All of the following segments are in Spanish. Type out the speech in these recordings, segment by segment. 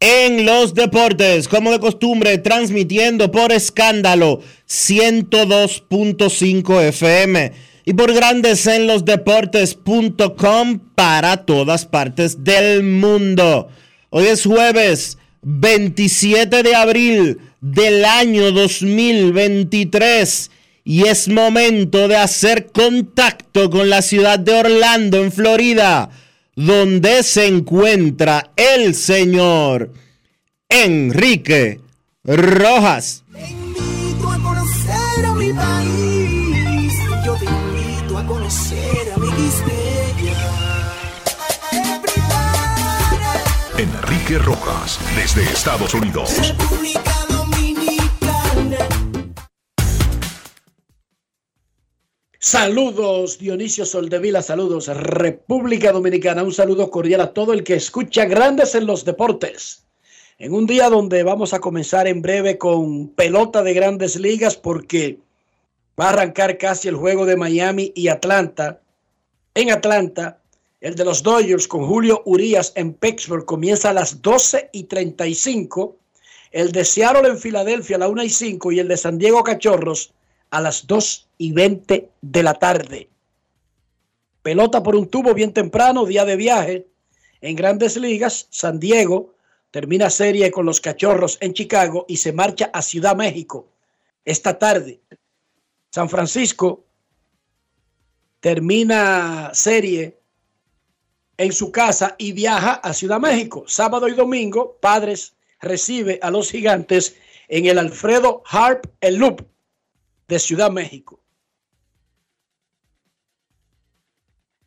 en los Deportes. Como de costumbre, transmitiendo por escándalo 102.5 FM y por Grandes en los Deportes.com para todas partes del mundo. Hoy es jueves 27 de abril del año 2023 y es momento de hacer contacto con la ciudad de Orlando, en Florida, donde se encuentra el señor Enrique Rojas. Te invito a conocer a mi país. Yo te invito a conocer a mi Enrique Rojas, desde Estados Unidos. República Saludos Dionisio Soldevila, saludos República Dominicana, un saludo cordial a todo el que escucha Grandes en los Deportes. En un día donde vamos a comenzar en breve con pelota de grandes ligas porque va a arrancar casi el juego de Miami y Atlanta. En Atlanta, el de los Dodgers con Julio Urias en Pittsburgh comienza a las 12 y 35. El de Seattle en Filadelfia a la 1 y 5 y el de San Diego Cachorros a las 2 y 20 de la tarde. Pelota por un tubo bien temprano, día de viaje. En grandes ligas, San Diego termina serie con los Cachorros en Chicago y se marcha a Ciudad México esta tarde. San Francisco termina serie en su casa y viaja a Ciudad México. Sábado y domingo, Padres recibe a los gigantes en el Alfredo Harp El Loop de Ciudad México.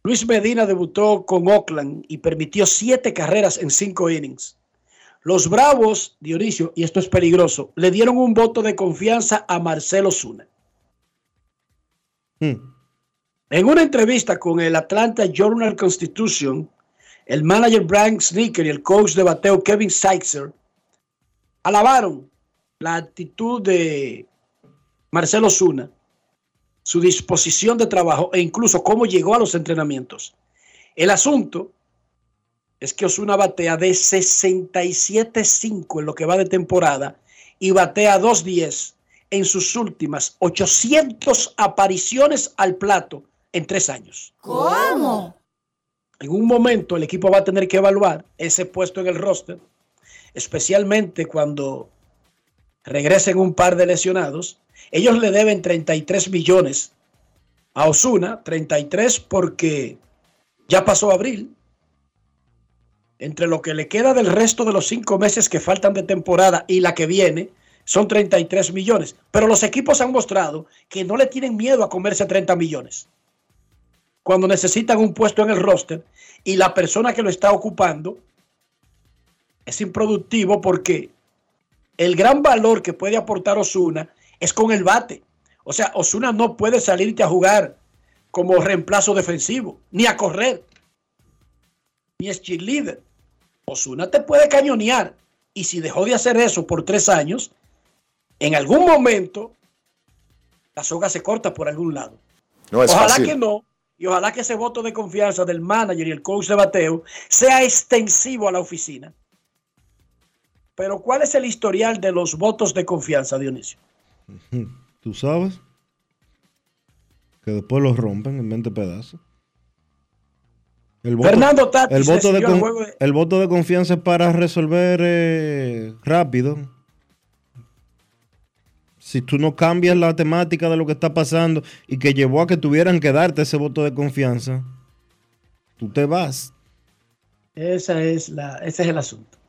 Luis Medina debutó con Oakland y permitió siete carreras en cinco innings. Los Bravos, Dionisio, y esto es peligroso, le dieron un voto de confianza a Marcelo Zuna. Hmm. En una entrevista con el Atlanta Journal Constitution, el manager Brian Sneaker y el coach de bateo Kevin Seixer alabaron la actitud de Marcelo Zuna, su disposición de trabajo e incluso cómo llegó a los entrenamientos. El asunto es que Osuna batea de 67.5 en lo que va de temporada y batea 2.10 en sus últimas 800 apariciones al plato en tres años. ¿Cómo? En un momento el equipo va a tener que evaluar ese puesto en el roster, especialmente cuando regresen un par de lesionados. Ellos le deben 33 millones a Osuna, 33 porque ya pasó abril. Entre lo que le queda del resto de los cinco meses que faltan de temporada y la que viene, son 33 millones. Pero los equipos han mostrado que no le tienen miedo a comerse 30 millones. Cuando necesitan un puesto en el roster y la persona que lo está ocupando es improductivo porque el gran valor que puede aportar Osuna es con el bate. O sea, Osuna no puede salirte a jugar como reemplazo defensivo, ni a correr. ni es cheerleader. Osuna te puede cañonear. Y si dejó de hacer eso por tres años, en algún momento la soga se corta por algún lado. No es ojalá fácil. que no. Y ojalá que ese voto de confianza del manager y el coach de bateo sea extensivo a la oficina. Pero ¿cuál es el historial de los votos de confianza, Dionisio? ¿Tú sabes? Que después los rompen en 20 pedazos. El Fernando voto, de con- juego de- el voto de confianza es para resolver eh, rápido. Si tú no cambias la temática de lo que está pasando y que llevó a que tuvieran que darte ese voto de confianza, tú te vas. Esa es la, ese es el asunto.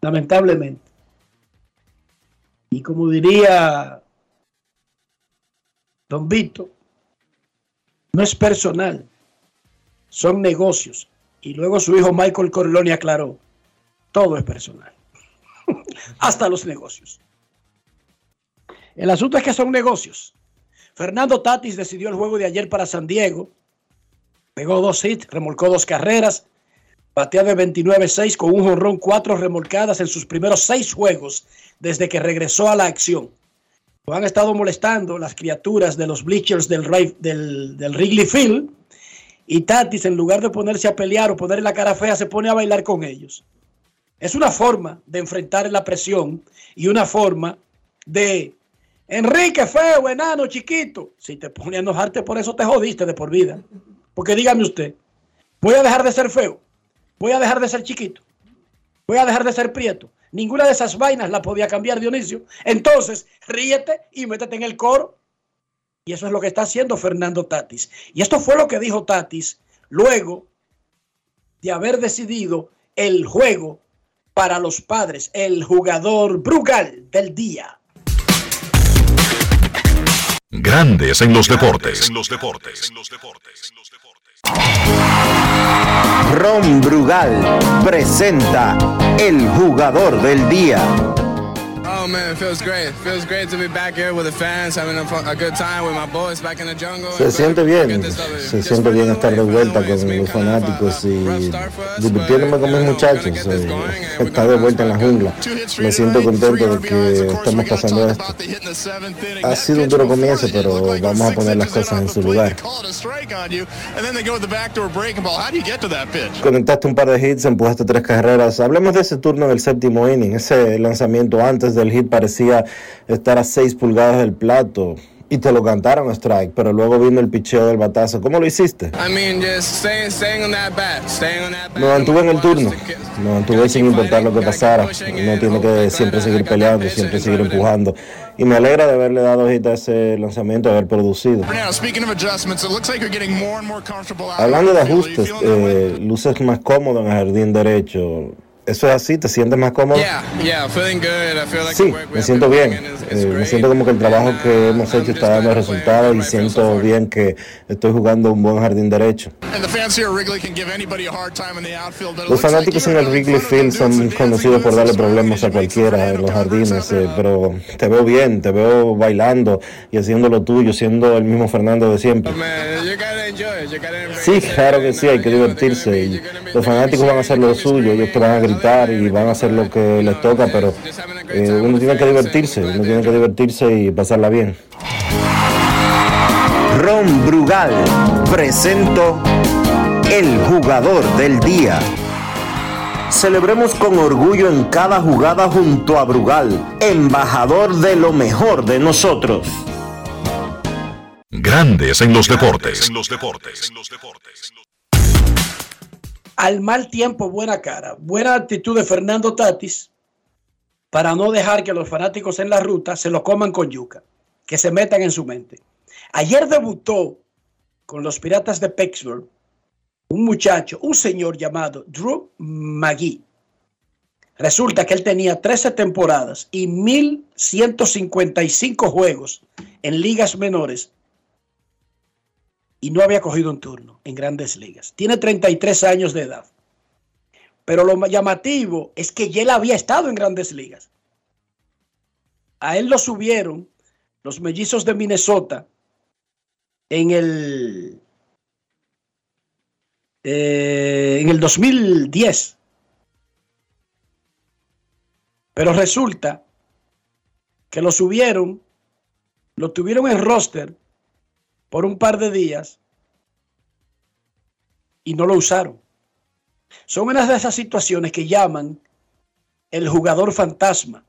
Lamentablemente. Y como diría Don Vito, no es personal, son negocios. Y luego su hijo Michael Corleone aclaró, todo es personal, hasta los negocios. El asunto es que son negocios. Fernando Tatis decidió el juego de ayer para San Diego, pegó dos hits, remolcó dos carreras, batea de 29-6 con un jonrón, cuatro remolcadas en sus primeros seis juegos desde que regresó a la acción. Han estado molestando las criaturas de los bleachers del, del, del Wrigley Field y Tatis en lugar de ponerse a pelear o ponerle la cara fea se pone a bailar con ellos. Es una forma de enfrentar la presión y una forma de Enrique, feo, enano, chiquito. Si te pone a enojarte por eso te jodiste de por vida. Porque dígame usted, voy a dejar de ser feo, voy a dejar de ser chiquito, voy a dejar de ser prieto. Ninguna de esas vainas la podía cambiar Dionisio. Entonces, ríete y métete en el coro. Y eso es lo que está haciendo Fernando Tatis. Y esto fue lo que dijo Tatis luego de haber decidido el juego para los padres, el jugador Brugal del día. Grandes en los deportes. En los deportes. Ron Brugal presenta el jugador del día. Se siente bien, se siente bien estar de vuelta con los fanáticos y divirtiéndome con mis muchachos. eh, Estar de vuelta en la jungla. Me siento contento de que estamos pasando esto. Ha sido un duro comienzo, pero vamos a poner las cosas en su lugar. Conectaste un par de hits, empujaste tres carreras. Hablemos de ese turno en el séptimo inning. Ese lanzamiento antes del hit parecía estar a seis pulgadas del plato y te lo cantaron strike, pero luego vino el picheo del batazo. ¿Cómo lo hiciste? Me mantuve en el turno, me mantuve sin importar lo que pasara. and tiene que siempre seguir peleando, siempre seguir empujando. Y me alegra de haberle dado hit a ese lanzamiento, de haber producido. Hablando de ajustes, eh, luces más cómodo en el jardín derecho. ¿Eso es así? ¿Te sientes más cómodo? Sí, me siento bien. Eh, me siento como que el trabajo And, que uh, hemos hecho está dando resultados y siento bien que estoy jugando un buen jardín derecho. Los fanáticos en el Wrigley Field son conocidos por darle problemas a cualquiera en los jardines, eh, uh, pero te veo bien, te veo bailando y haciendo lo tuyo, siendo el mismo Fernando de siempre. Embrace Sí, claro que sí, uh, hay que divertirse y los fanáticos van a hacer lo suyo, ellos te van a gritar y van a hacer lo que les toca, pero eh, uno tiene que divertirse, uno tiene que divertirse y pasarla bien. Ron Brugal presento el jugador del día. Celebremos con orgullo en cada jugada junto a Brugal, embajador de lo mejor de nosotros. Grandes en los deportes. En los deportes. Al mal tiempo, buena cara. Buena actitud de Fernando Tatis para no dejar que los fanáticos en la ruta se lo coman con yuca, que se metan en su mente. Ayer debutó con los Piratas de Pittsburgh un muchacho, un señor llamado Drew McGee. Resulta que él tenía 13 temporadas y 1.155 juegos en ligas menores y no había cogido un turno en grandes ligas. Tiene 33 años de edad. Pero lo llamativo es que ya él había estado en grandes ligas. A él lo subieron los mellizos de Minnesota en el eh, en el 2010. Pero resulta que lo subieron, lo tuvieron en roster por un par de días y no lo usaron. Son unas de esas situaciones que llaman el jugador fantasma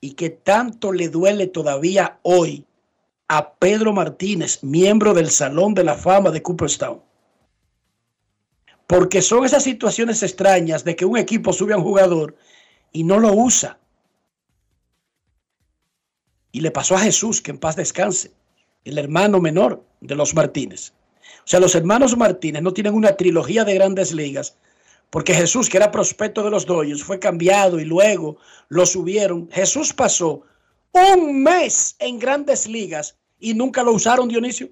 y que tanto le duele todavía hoy a Pedro Martínez, miembro del Salón de la Fama de Cooperstown. Porque son esas situaciones extrañas de que un equipo sube a un jugador y no lo usa. Y le pasó a Jesús, que en paz descanse, el hermano menor de los Martínez. O sea, los hermanos Martínez no tienen una trilogía de grandes ligas, porque Jesús, que era prospecto de los Dodgers, fue cambiado y luego lo subieron. Jesús pasó un mes en grandes ligas y nunca lo usaron, Dionisio.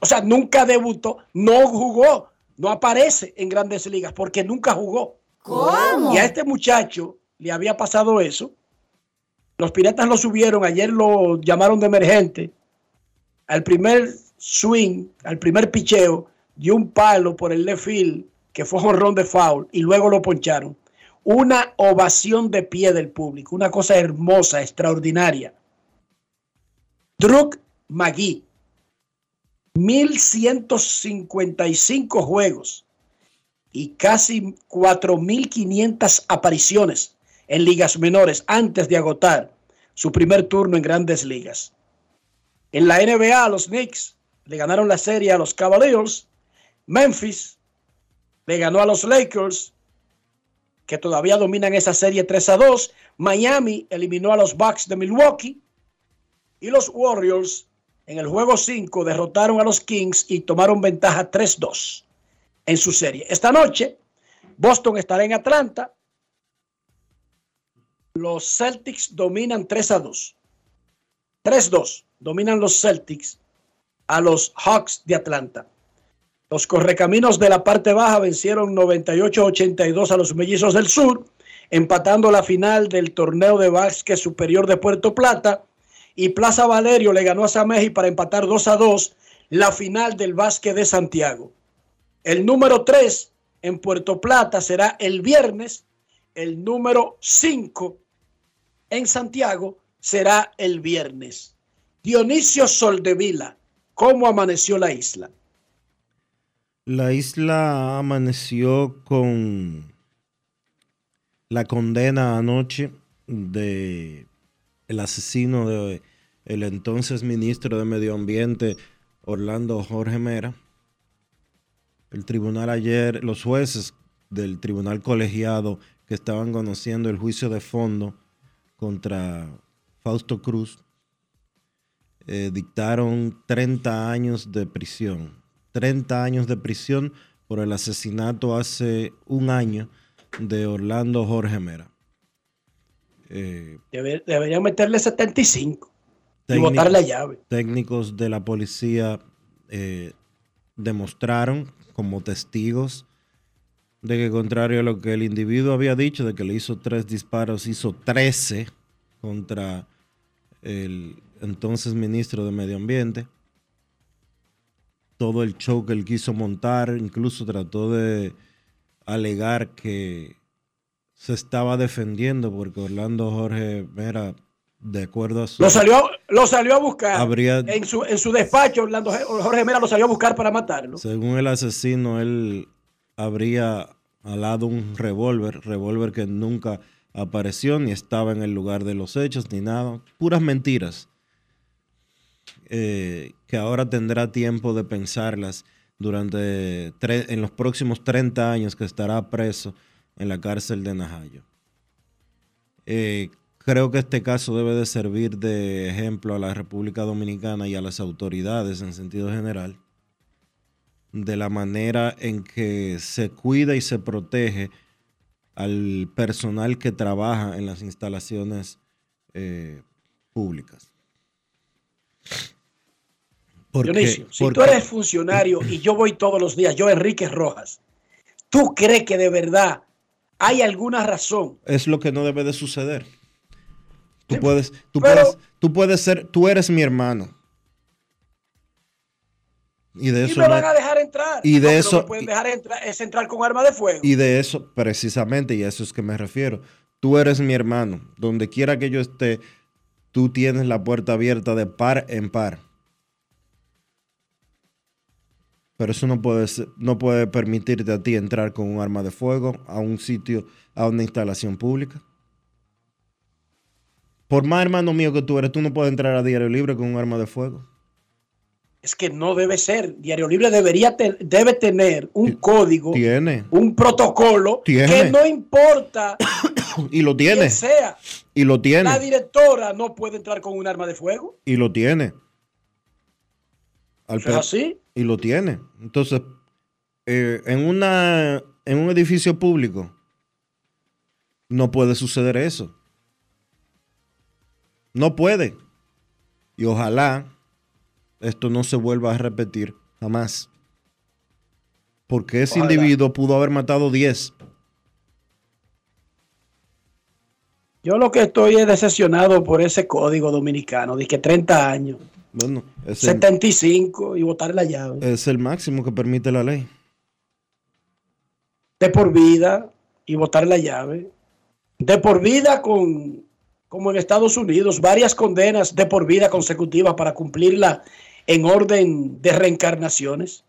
O sea, nunca debutó, no jugó, no aparece en grandes ligas porque nunca jugó. ¿Cómo? Y a este muchacho le había pasado eso. Los piratas lo subieron, ayer lo llamaron de emergente. Al primer swing, al primer picheo, dio un palo por el left field, que fue jonrón de foul, y luego lo poncharon. Una ovación de pie del público, una cosa hermosa, extraordinaria. Druk Magui, 1155 juegos y casi 4.500 apariciones en ligas menores antes de agotar su primer turno en grandes ligas. En la NBA, los Knicks le ganaron la serie a los Cavaliers. Memphis le ganó a los Lakers, que todavía dominan esa serie 3 a 2. Miami eliminó a los Bucks de Milwaukee. Y los Warriors en el juego 5 derrotaron a los Kings y tomaron ventaja 3-2 en su serie. Esta noche, Boston estará en Atlanta. Los Celtics dominan 3 a 2. 3-2 dominan los Celtics a los Hawks de Atlanta. Los correcaminos de la parte baja vencieron 98-82 a los mellizos del sur, empatando la final del torneo de básquet superior de Puerto Plata. Y Plaza Valerio le ganó a Sameji para empatar 2 a 2 la final del básquet de Santiago. El número 3 en Puerto Plata será el viernes. El número 5 en Santiago será el viernes. Dionisio Soldevila, ¿cómo amaneció la isla? La isla amaneció con la condena anoche de el asesino de el entonces ministro de Medio Ambiente Orlando Jorge Mera. El tribunal ayer, los jueces del tribunal colegiado que estaban conociendo el juicio de fondo contra Fausto Cruz, eh, dictaron 30 años de prisión. 30 años de prisión por el asesinato hace un año de Orlando Jorge Mera. Eh, Deber, deberían meterle 75 y botar la llave. Técnicos de la policía eh, demostraron como testigos de que contrario a lo que el individuo había dicho, de que le hizo tres disparos, hizo 13 contra el entonces ministro de Medio Ambiente. Todo el show que él quiso montar, incluso trató de alegar que se estaba defendiendo porque Orlando Jorge Mera, de acuerdo a su... Lo salió, lo salió a buscar. Habría- En, su, en su despacho, Orlando Jorge Mera lo salió a buscar para matarlo. Según el asesino, él habría alado un revólver, revólver que nunca apareció ni estaba en el lugar de los hechos ni nada. Puras mentiras. Eh, que ahora tendrá tiempo de pensarlas durante en los próximos 30 años que estará preso en la cárcel de Najayo. Eh, creo que este caso debe de servir de ejemplo a la República Dominicana y a las autoridades en sentido general de la manera en que se cuida y se protege al personal que trabaja en las instalaciones eh, públicas. Porque- Dionisio, si tú eres funcionario y yo voy todos los días, yo Enrique Rojas, ¿tú crees que de verdad hay alguna razón? es lo que no debe de suceder. Tú puedes, tú pero- puedes, tú puedes ser, tú eres mi hermano. Y de Y eso me no- van a dejar entrar. y de eso- me pueden dejar entrar es entrar con arma de fuego. Y de eso, precisamente, y a eso es que me refiero. Tú eres mi hermano. Donde quiera que yo esté, tú tienes la puerta abierta de par en par. Pero eso no puede, ser- no puede permitirte a ti entrar con un arma de fuego a un sitio, a una instalación pública. Por más hermano mío que tú eres, tú no puedes entrar a diario libre con un arma de fuego. Es que no debe ser. Diario Libre debería te- debe tener un código, Tiene. un protocolo Tiene. que no importa Y lo tiene. quién sea. Y lo La tiene. directora no puede entrar con un arma de fuego. Y lo tiene. Al ¿Eso es así? Y lo tiene. Entonces, eh, en, una, en un edificio público no puede suceder eso. No puede. Y ojalá esto no se vuelva a repetir jamás. Porque ese Ojalá. individuo pudo haber matado 10. Yo lo que estoy es decepcionado por ese código dominicano, de que 30 años, Bueno, es el, 75 y botar la llave. es el máximo que permite la ley. De por vida y botar la llave. De por vida con, como en Estados Unidos, varias condenas de por vida consecutivas para cumplirla en orden de reencarnaciones.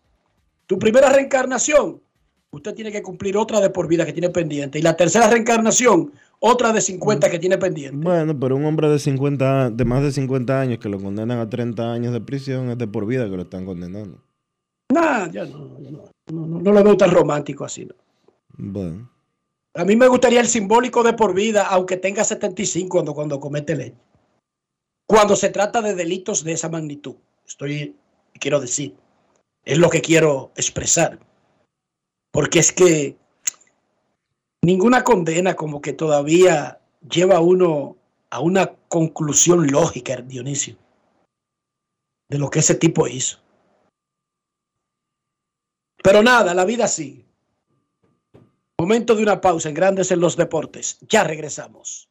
Tu primera reencarnación, usted tiene que cumplir otra de por vida que tiene pendiente. Y la tercera reencarnación, otra de 50 que tiene pendiente. Bueno, pero un hombre de 50, a- de más de 50 años que lo condenan a 30 años de prisión es de por vida que lo están condenando. Nah, yo no, yo no, no, no, no lo veo tan romántico así. ¿no? Bueno, A mí me gustaría el simbólico de por vida, aunque tenga 75 cuando, cuando comete ley. Cuando se trata de delitos de esa magnitud. Estoy, quiero decir, es lo que quiero expresar. Porque es que ninguna condena como que todavía lleva uno a una conclusión lógica, Dionisio, de lo que ese tipo hizo. Pero nada, la vida sigue. Momento de una pausa en Grandes en los Deportes. Ya regresamos.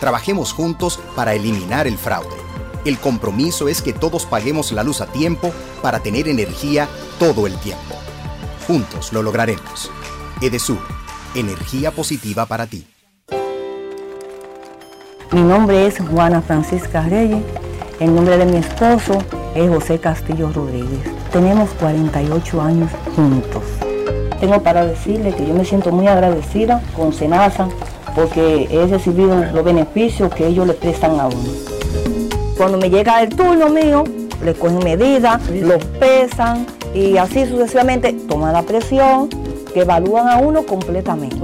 Trabajemos juntos para eliminar el fraude. El compromiso es que todos paguemos la luz a tiempo para tener energía todo el tiempo. Juntos lo lograremos. Edesur, energía positiva para ti. Mi nombre es Juana Francisca Reyes. El nombre de mi esposo es José Castillo Rodríguez. Tenemos 48 años juntos. Tengo para decirle que yo me siento muy agradecida con Senasa porque he recibido los beneficios que ellos le prestan a uno. Cuando me llega el turno mío, le cogen medidas, los pesan y así sucesivamente toman la presión, que evalúan a uno completamente.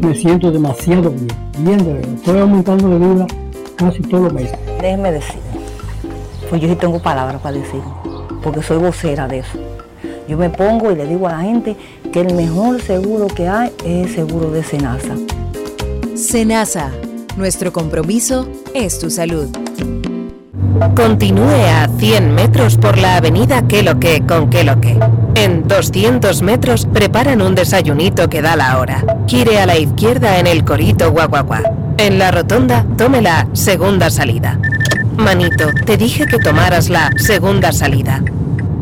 me siento demasiado bien, bien de verdad. Estoy aumentando de vida casi todos los meses. Déjeme decir, pues yo sí tengo palabras para decir, porque soy vocera de eso. Yo me pongo y le digo a la gente que el mejor seguro que hay es el seguro de Senasa. Senasa, nuestro compromiso es tu salud. Continúe a 100 metros por la avenida Que lo que con Que lo que. En 200 metros preparan un desayunito que da la hora. Gire a la izquierda en el Corito Guaguaguá. En la rotonda tome la segunda salida. Manito, te dije que tomaras la segunda salida.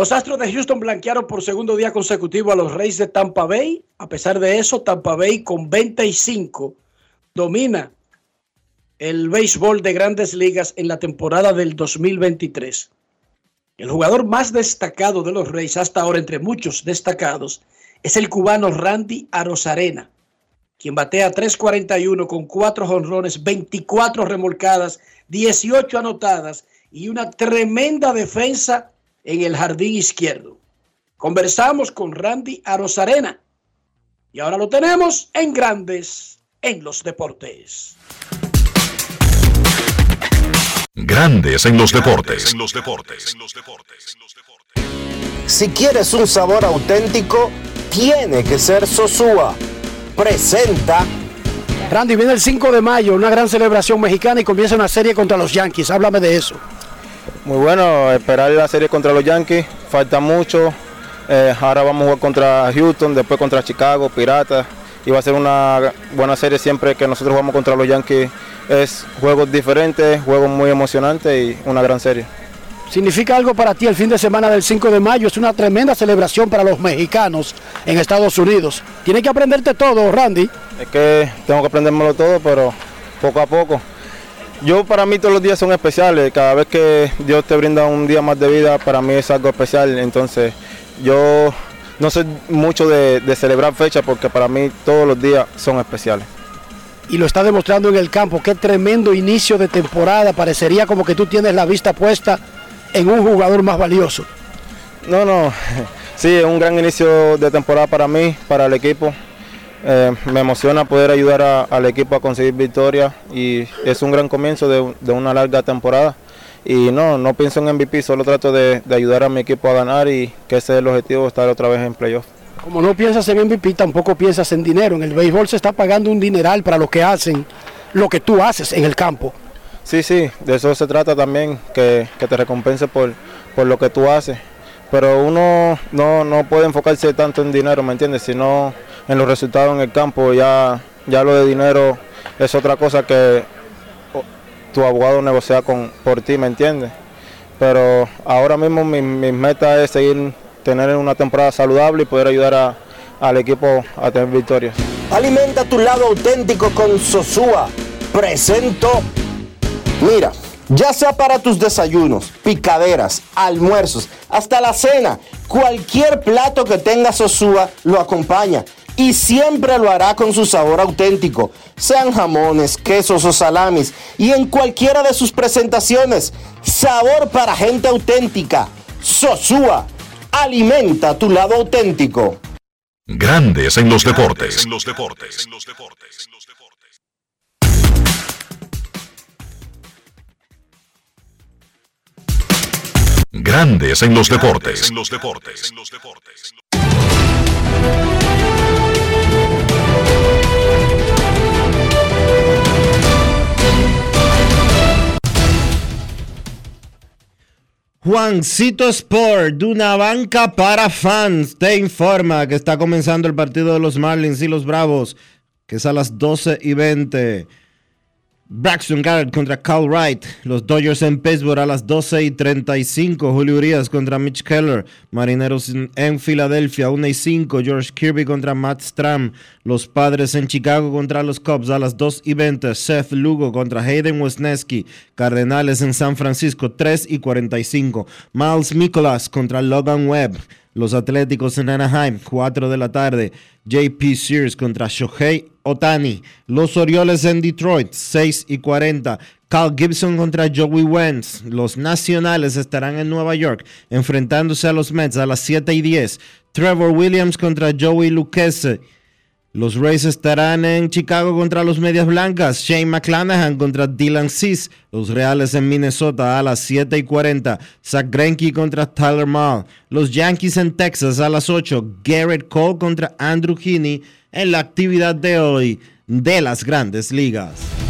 Los Astros de Houston blanquearon por segundo día consecutivo a los Reyes de Tampa Bay. A pesar de eso, Tampa Bay con 25 domina el béisbol de grandes ligas en la temporada del 2023. El jugador más destacado de los Reyes hasta ahora, entre muchos destacados, es el cubano Randy Arozarena, quien batea 3.41 con 4 jonrones, 24 remolcadas, 18 anotadas y una tremenda defensa en el jardín izquierdo. Conversamos con Randy Arozarena y ahora lo tenemos en Grandes en los Deportes. Grandes en los deportes. Si quieres un sabor auténtico, tiene que ser Sosúa. Presenta. Randy, viene el 5 de mayo, una gran celebración mexicana y comienza una serie contra los Yankees. Háblame de eso. Muy bueno, esperar la serie contra los Yankees, falta mucho. Eh, ahora vamos a jugar contra Houston, después contra Chicago, Piratas. Y va a ser una buena serie siempre que nosotros jugamos contra los Yankees. Es juegos diferentes, juegos muy emocionantes y una gran serie. ¿Significa algo para ti el fin de semana del 5 de mayo? Es una tremenda celebración para los mexicanos en Estados Unidos. Tienes que aprenderte todo, Randy. Es que tengo que aprendérmelo todo, pero poco a poco. Yo para mí todos los días son especiales. Cada vez que Dios te brinda un día más de vida, para mí es algo especial. Entonces yo no soy mucho de, de celebrar fechas porque para mí todos los días son especiales. Y lo está demostrando en el campo. Qué tremendo inicio de temporada. Parecería como que tú tienes la vista puesta en un jugador más valioso. No, no. Sí, es un gran inicio de temporada para mí, para el equipo. Eh, me emociona poder ayudar a- al equipo a conseguir victoria y es un gran comienzo de, de una larga temporada. Y no, no pienso en MVP, solo trato de, de ayudar a mi equipo a ganar y que ese es el objetivo, estar otra vez en playoff. Como no piensas en MVP, tampoco piensas en dinero. En el béisbol se está pagando un dineral para los que hacen lo que tú haces en el campo. Sí, sí, de eso se trata también, que, que te recompense por, por lo que tú haces. Pero uno no, no puede enfocarse tanto en dinero, ¿me entiendes? Sino en los resultados en el campo. Ya, ya lo de dinero es otra cosa que tu abogado negocia con, por ti, ¿me entiendes? Pero ahora mismo mi, mi meta es seguir, tener una temporada saludable y poder ayudar a- al equipo a tener victorias. Alimenta tu lado auténtico con Sosúa. Presento. Mira, ya sea para tus desayunos, picaderas, almuerzos, hasta la cena, cualquier plato que tenga Sosúa lo acompaña y siempre lo hará con su sabor auténtico, sean jamones, quesos o salamis y en cualquiera de sus presentaciones. Sabor para gente auténtica. Sosúa. Alimenta tu lado auténtico. Grandes en los deportes. Grandes en los deportes. Juancito Sport, de una banca para fans, te informa que está comenzando el partido de los Marlins y los Bravos, que es a las 12 y 20. Braxton Garrett contra Cal Wright. Los Dodgers en Pittsburgh a las 12 y 35. Julio Urias contra Mitch Keller. Marineros en, Filadelfia 1 y 5. George Kirby contra Matt Stram. Los Padres en Chicago contra los Cubs a las 2 y 20. Seth Lugo contra Hayden Wesneski. Cardenales en San Francisco 3 y 45. Miles Nicholas contra Logan Webb. Los Atléticos en Anaheim, 4 de la tarde. JP Sears contra Shohei Otani. Los Orioles en Detroit, 6 y 40. Cal Gibson contra Joey Wentz. Los Nacionales estarán en Nueva York enfrentándose a los Mets a las 7 y 10. Trevor Williams contra Joey Lucchese. Los Rays estarán en Chicago contra los Medias Blancas. Shane McClanahan contra Dylan Cease. Los Reales en Minnesota a las 7 y 40. Zach Greinke contra Tyler Mahl. Los Yankees en Texas a las 8. Garrett Cole contra Andrew Heaney en la actividad de hoy de las grandes ligas.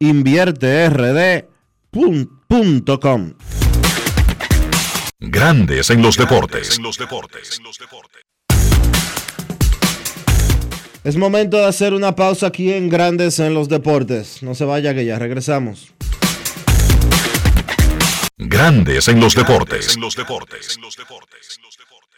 InvierteRD.com. Grandes en los deportes. Es momento de hacer una pausa aquí en Grandes en los Deportes. No se vaya que ya regresamos. Grandes en los deportes.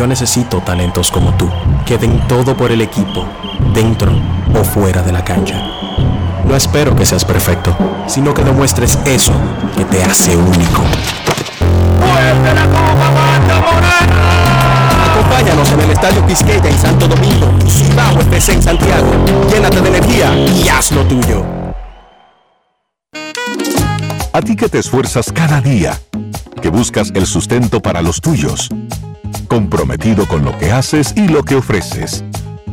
Yo necesito talentos como tú, que den todo por el equipo, dentro o fuera de la cancha. No espero que seas perfecto, sino que demuestres eso que te hace único. Acompáñanos en el Estadio Quisqueya en Santo Domingo, Cibao FC en Santiago. Llénate de energía y haz lo tuyo. A ti que te esfuerzas cada día, que buscas el sustento para los tuyos, comprometido con lo que haces y lo que ofreces.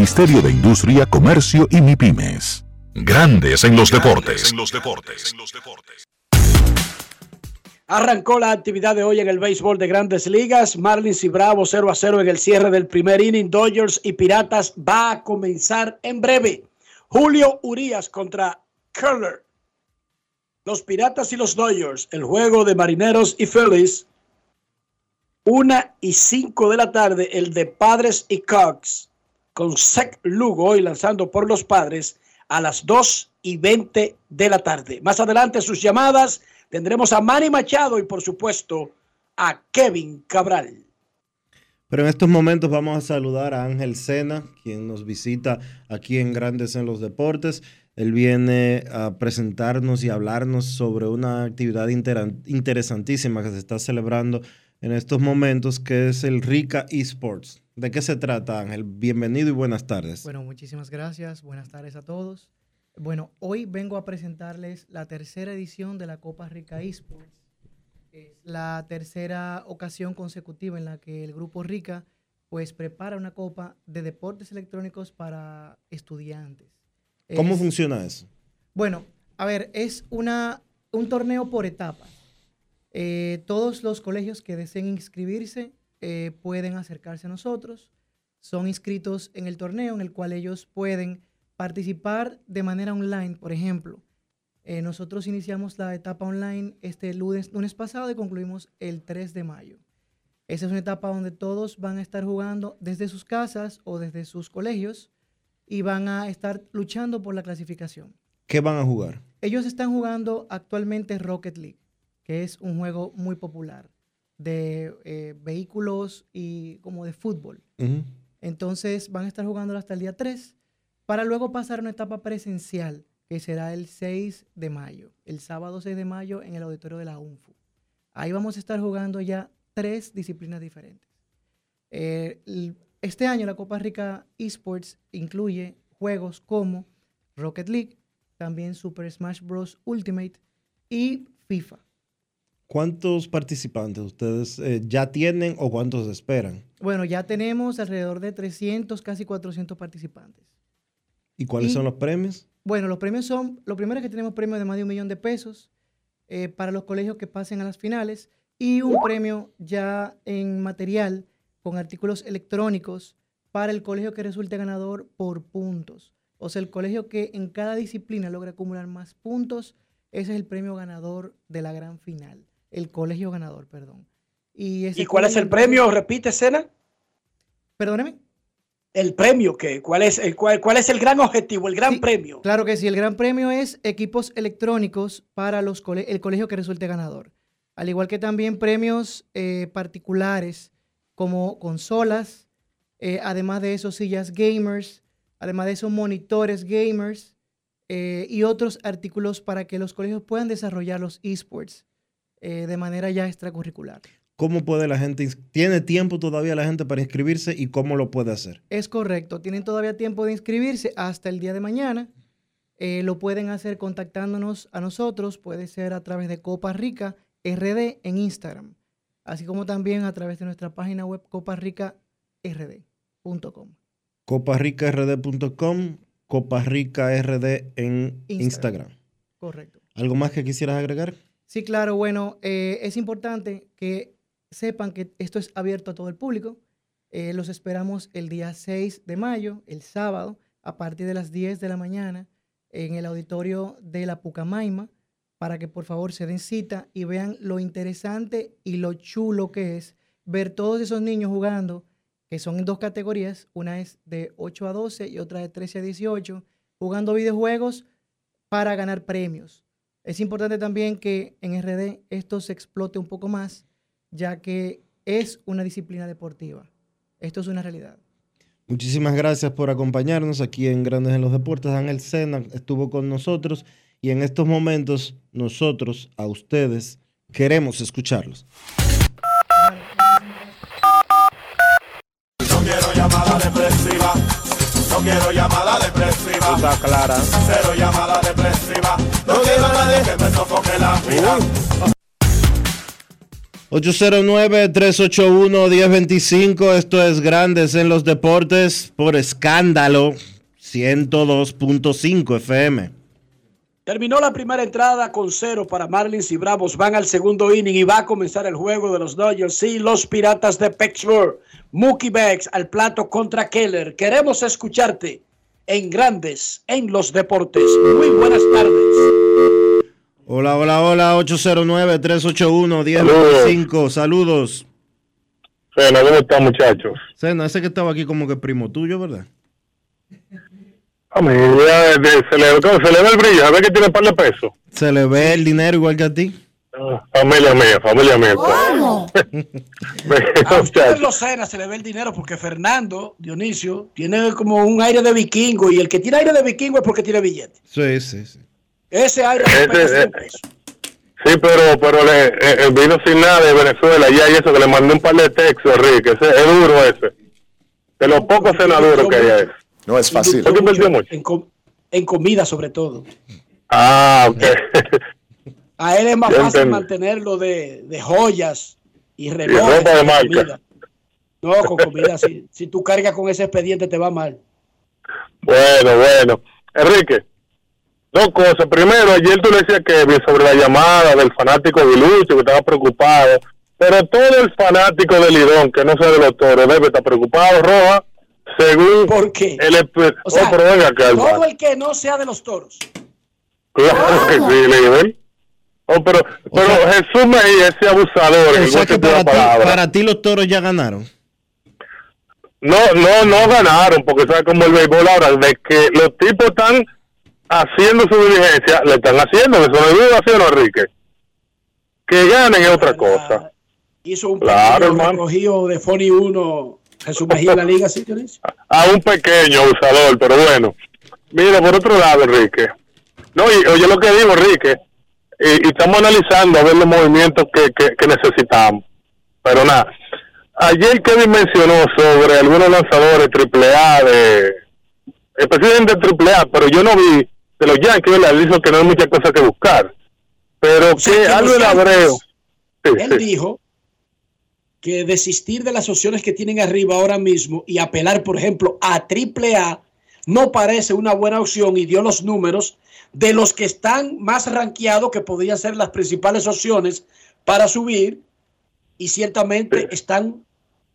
de Industria, Comercio y MIPIMES. Grandes en los deportes. Arrancó la actividad de hoy en el béisbol de grandes ligas. Marlins y Bravos 0 a 0 en el cierre del primer inning. Dodgers y Piratas va a comenzar en breve. Julio Urias contra Curler. Los Piratas y los Dodgers. El juego de Marineros y Phillies. Una y cinco de la tarde. El de Padres y Cubs. Con Sec Lugo hoy lanzando por los Padres a las 2 y 20 de la tarde. Más adelante sus llamadas tendremos a Manny Machado y por supuesto a Kevin Cabral. Pero en estos momentos vamos a saludar a Ángel Sena, quien nos visita aquí en Grandes en los Deportes. Él viene a presentarnos y hablarnos sobre una actividad interesantísima que se está celebrando en estos momentos, que es el Rica Esports. ¿De qué se trata, Ángel? Bienvenido y buenas tardes. Bueno, muchísimas gracias. Buenas tardes a todos. Bueno, hoy vengo a presentarles la tercera edición de la Copa Rica Esports. Es la tercera ocasión consecutiva en la que el Grupo Rica pues prepara una copa de deportes electrónicos para estudiantes. ¿Cómo Es- funciona eso? bueno, a ver, es una, un torneo por etapas. Eh, todos los colegios que deseen inscribirse eh, pueden acercarse a nosotros. Son inscritos en el torneo en el cual ellos pueden participar de manera online. Por ejemplo, eh, nosotros iniciamos la etapa online este lunes, lunes pasado y concluimos el 3 de mayo. Esa es una etapa donde todos van a estar jugando desde sus casas o desde sus colegios y van a estar luchando por la clasificación. ¿Qué van a jugar? Ellos están jugando actualmente Rocket League, que es un juego muy popular de eh, vehículos y como de fútbol. Entonces van a estar jugando hasta el día 3 para luego pasar a una etapa presencial que será el 6 de mayo, el sábado 6 de mayo en el auditorio de la UNFU. Ahí vamos a estar jugando ya tres disciplinas diferentes. Eh, este año la Copa Rica Esports incluye juegos como Rocket League, también Super Smash Bros. Ultimate y FIFA. ¿Cuántos participantes ustedes eh, ya tienen o cuántos esperan? Bueno, ya tenemos alrededor de 300, casi 400 participantes. ¿Y cuáles Y- son los premios? Bueno, los premios son, lo primero es que tenemos premios de más de un millón de pesos eh, para los colegios que pasen a las finales y un premio ya en material con artículos electrónicos para el colegio que resulte ganador por puntos. O sea, el colegio que en cada disciplina logra acumular más puntos, ese es el premio ganador de la gran final. El colegio ganador, perdón. ¿Y, ese ¿Y cuál es el premio? Repite, Sena. Perdóneme. El premio, que, ¿cuál, es, el, cuál, ¿cuál es el gran objetivo, el gran premio? Claro que sí, el gran premio es equipos electrónicos para los cole- el colegio que resulte ganador. Al igual que también premios eh, particulares como consolas, eh, además de eso sillas gamers, además de eso monitores gamers eh, y otros artículos para que los colegios puedan desarrollar los esports eh, de manera ya extracurricular. ¿Cómo puede la gente, tiene tiempo todavía la gente para inscribirse y cómo lo puede hacer? Es correcto, tienen todavía tiempo de inscribirse hasta el día de mañana. Eh, lo pueden hacer contactándonos a nosotros, puede ser a través de Copa Rica RD en Instagram, así como también a través de nuestra página web coparricard.com. coparricard.com, coparricard en Instagram. Instagram. Correcto. ¿Algo más que quisieras agregar? Sí, claro, bueno, eh, es importante que sepan que esto es abierto a todo el público. Eh, los esperamos el día 6 de mayo, el sábado, a partir de las 10 de la mañana, en el auditorio de la Pucamaima, para que por favor se den cita y vean lo interesante y lo chulo que es ver todos esos niños jugando, que son en dos categorías, una es de 8 a 12 y otra de 13 a 18, jugando videojuegos para ganar premios. Es importante también que en RD esto se explote un poco más, ya que es una disciplina deportiva. Esto es una realidad. Muchísimas gracias por acompañarnos aquí en Grandes en los Deportes. Ángel Sena estuvo con nosotros y en estos momentos nosotros, a ustedes, queremos escucharlos. No quiero llamada depresiva. Quiero llamada depresiva. Está clara. Cero llamada depresiva. No quiero a nadie que me sofoque la vida. 809-381-1025, esto es Grandes en los Deportes por escándalo 102.5 FM. Terminó la primera entrada con cero para Marlins y Bravos. Van al segundo inning y va a comenzar el juego de los Dodgers y los Piratas de Pittsburgh. Mookie Becks al plato contra Keller. Queremos escucharte en Grandes en los Deportes. Muy buenas tardes. Hola, hola, hola, 809-381-1025, saludos. Bueno, ¿cómo están, muchachos? Sena, ese que estaba aquí como que primo tuyo, ¿verdad? A mí ya de- se, le, se le ve el brillo, a ver que tiene un par de pesos. Se le ve el dinero igual que a ti. Ah, Familia mía, familia mía. A ustedes los cenas se le ve el dinero porque Fernando Dionisio tiene como un aire de vikingo y el que tiene aire de vikingo es porque tiene billete. Sí, sí, sí. Ese aire Ese- eh. Sí, pero, pero le, eh, eh, vino sin nada de Venezuela ya y eso que le mandé un par de textos, Enrique. Ese, es duro ese. De los pocos senadores que hay ahí. No es fácil. ¿Por qué perdió mucho? En, com- en comida sobre todo. Ah, ok. A él es más Ya fácil entendí. mantenerlo de, de joyas y y relojes. ropa de que marca. comida. No, con comida, si, si tú cargas con ese expediente te va mal. Bueno, bueno. Enrique, dos cosas. Primero, ayer tú le decías que sobre la llamada del fanático de Lucho, que estaba preocupado. Pero todo el fanático de Lidón, que no sea de los toros, debe estar preocupado, Roja, según ¿Por qué? el... O sea, oh, pero venga todo el que no sea de los toros. Claro que sí, Lidón. Oh, pero, pero Jesús Mejía, ese abusador, O sea que para ti, palabra. para ti los toros ya ganaron. No, no, no ganaron, porque sabes como el béisbol ahora, de que los tipos están haciendo su diligencia, le están haciendo, eso no es duda, ¿sí o no, Enrique? Que ganen es otra cosa. Hizo un Claro, recogido de Fony 1 Jesús Mejía en la liga, ¿sí, Dionisio? A un pequeño abusador, pero bueno. Mira, por otro lado, Enrique. No, y oye lo que digo, Enrique, y, y estamos analizando a ver los movimientos que, que, que necesitamos. Pero nada, ayer Kevin mencionó sobre algunos lanzadores AAA, de, especialmente AAA, pero yo no vi de los Yankees, ¿verdad? Él dijo que no hay muchas cosas que buscar. Pero sea, que Albert Yankees- Abreu. Sí, Él sí. dijo que desistir de las opciones que tienen arriba ahora mismo y apelar, por ejemplo, a AAA no parece una buena opción y dio los números de los que están más rankeados que podrían ser las principales opciones para subir y ciertamente están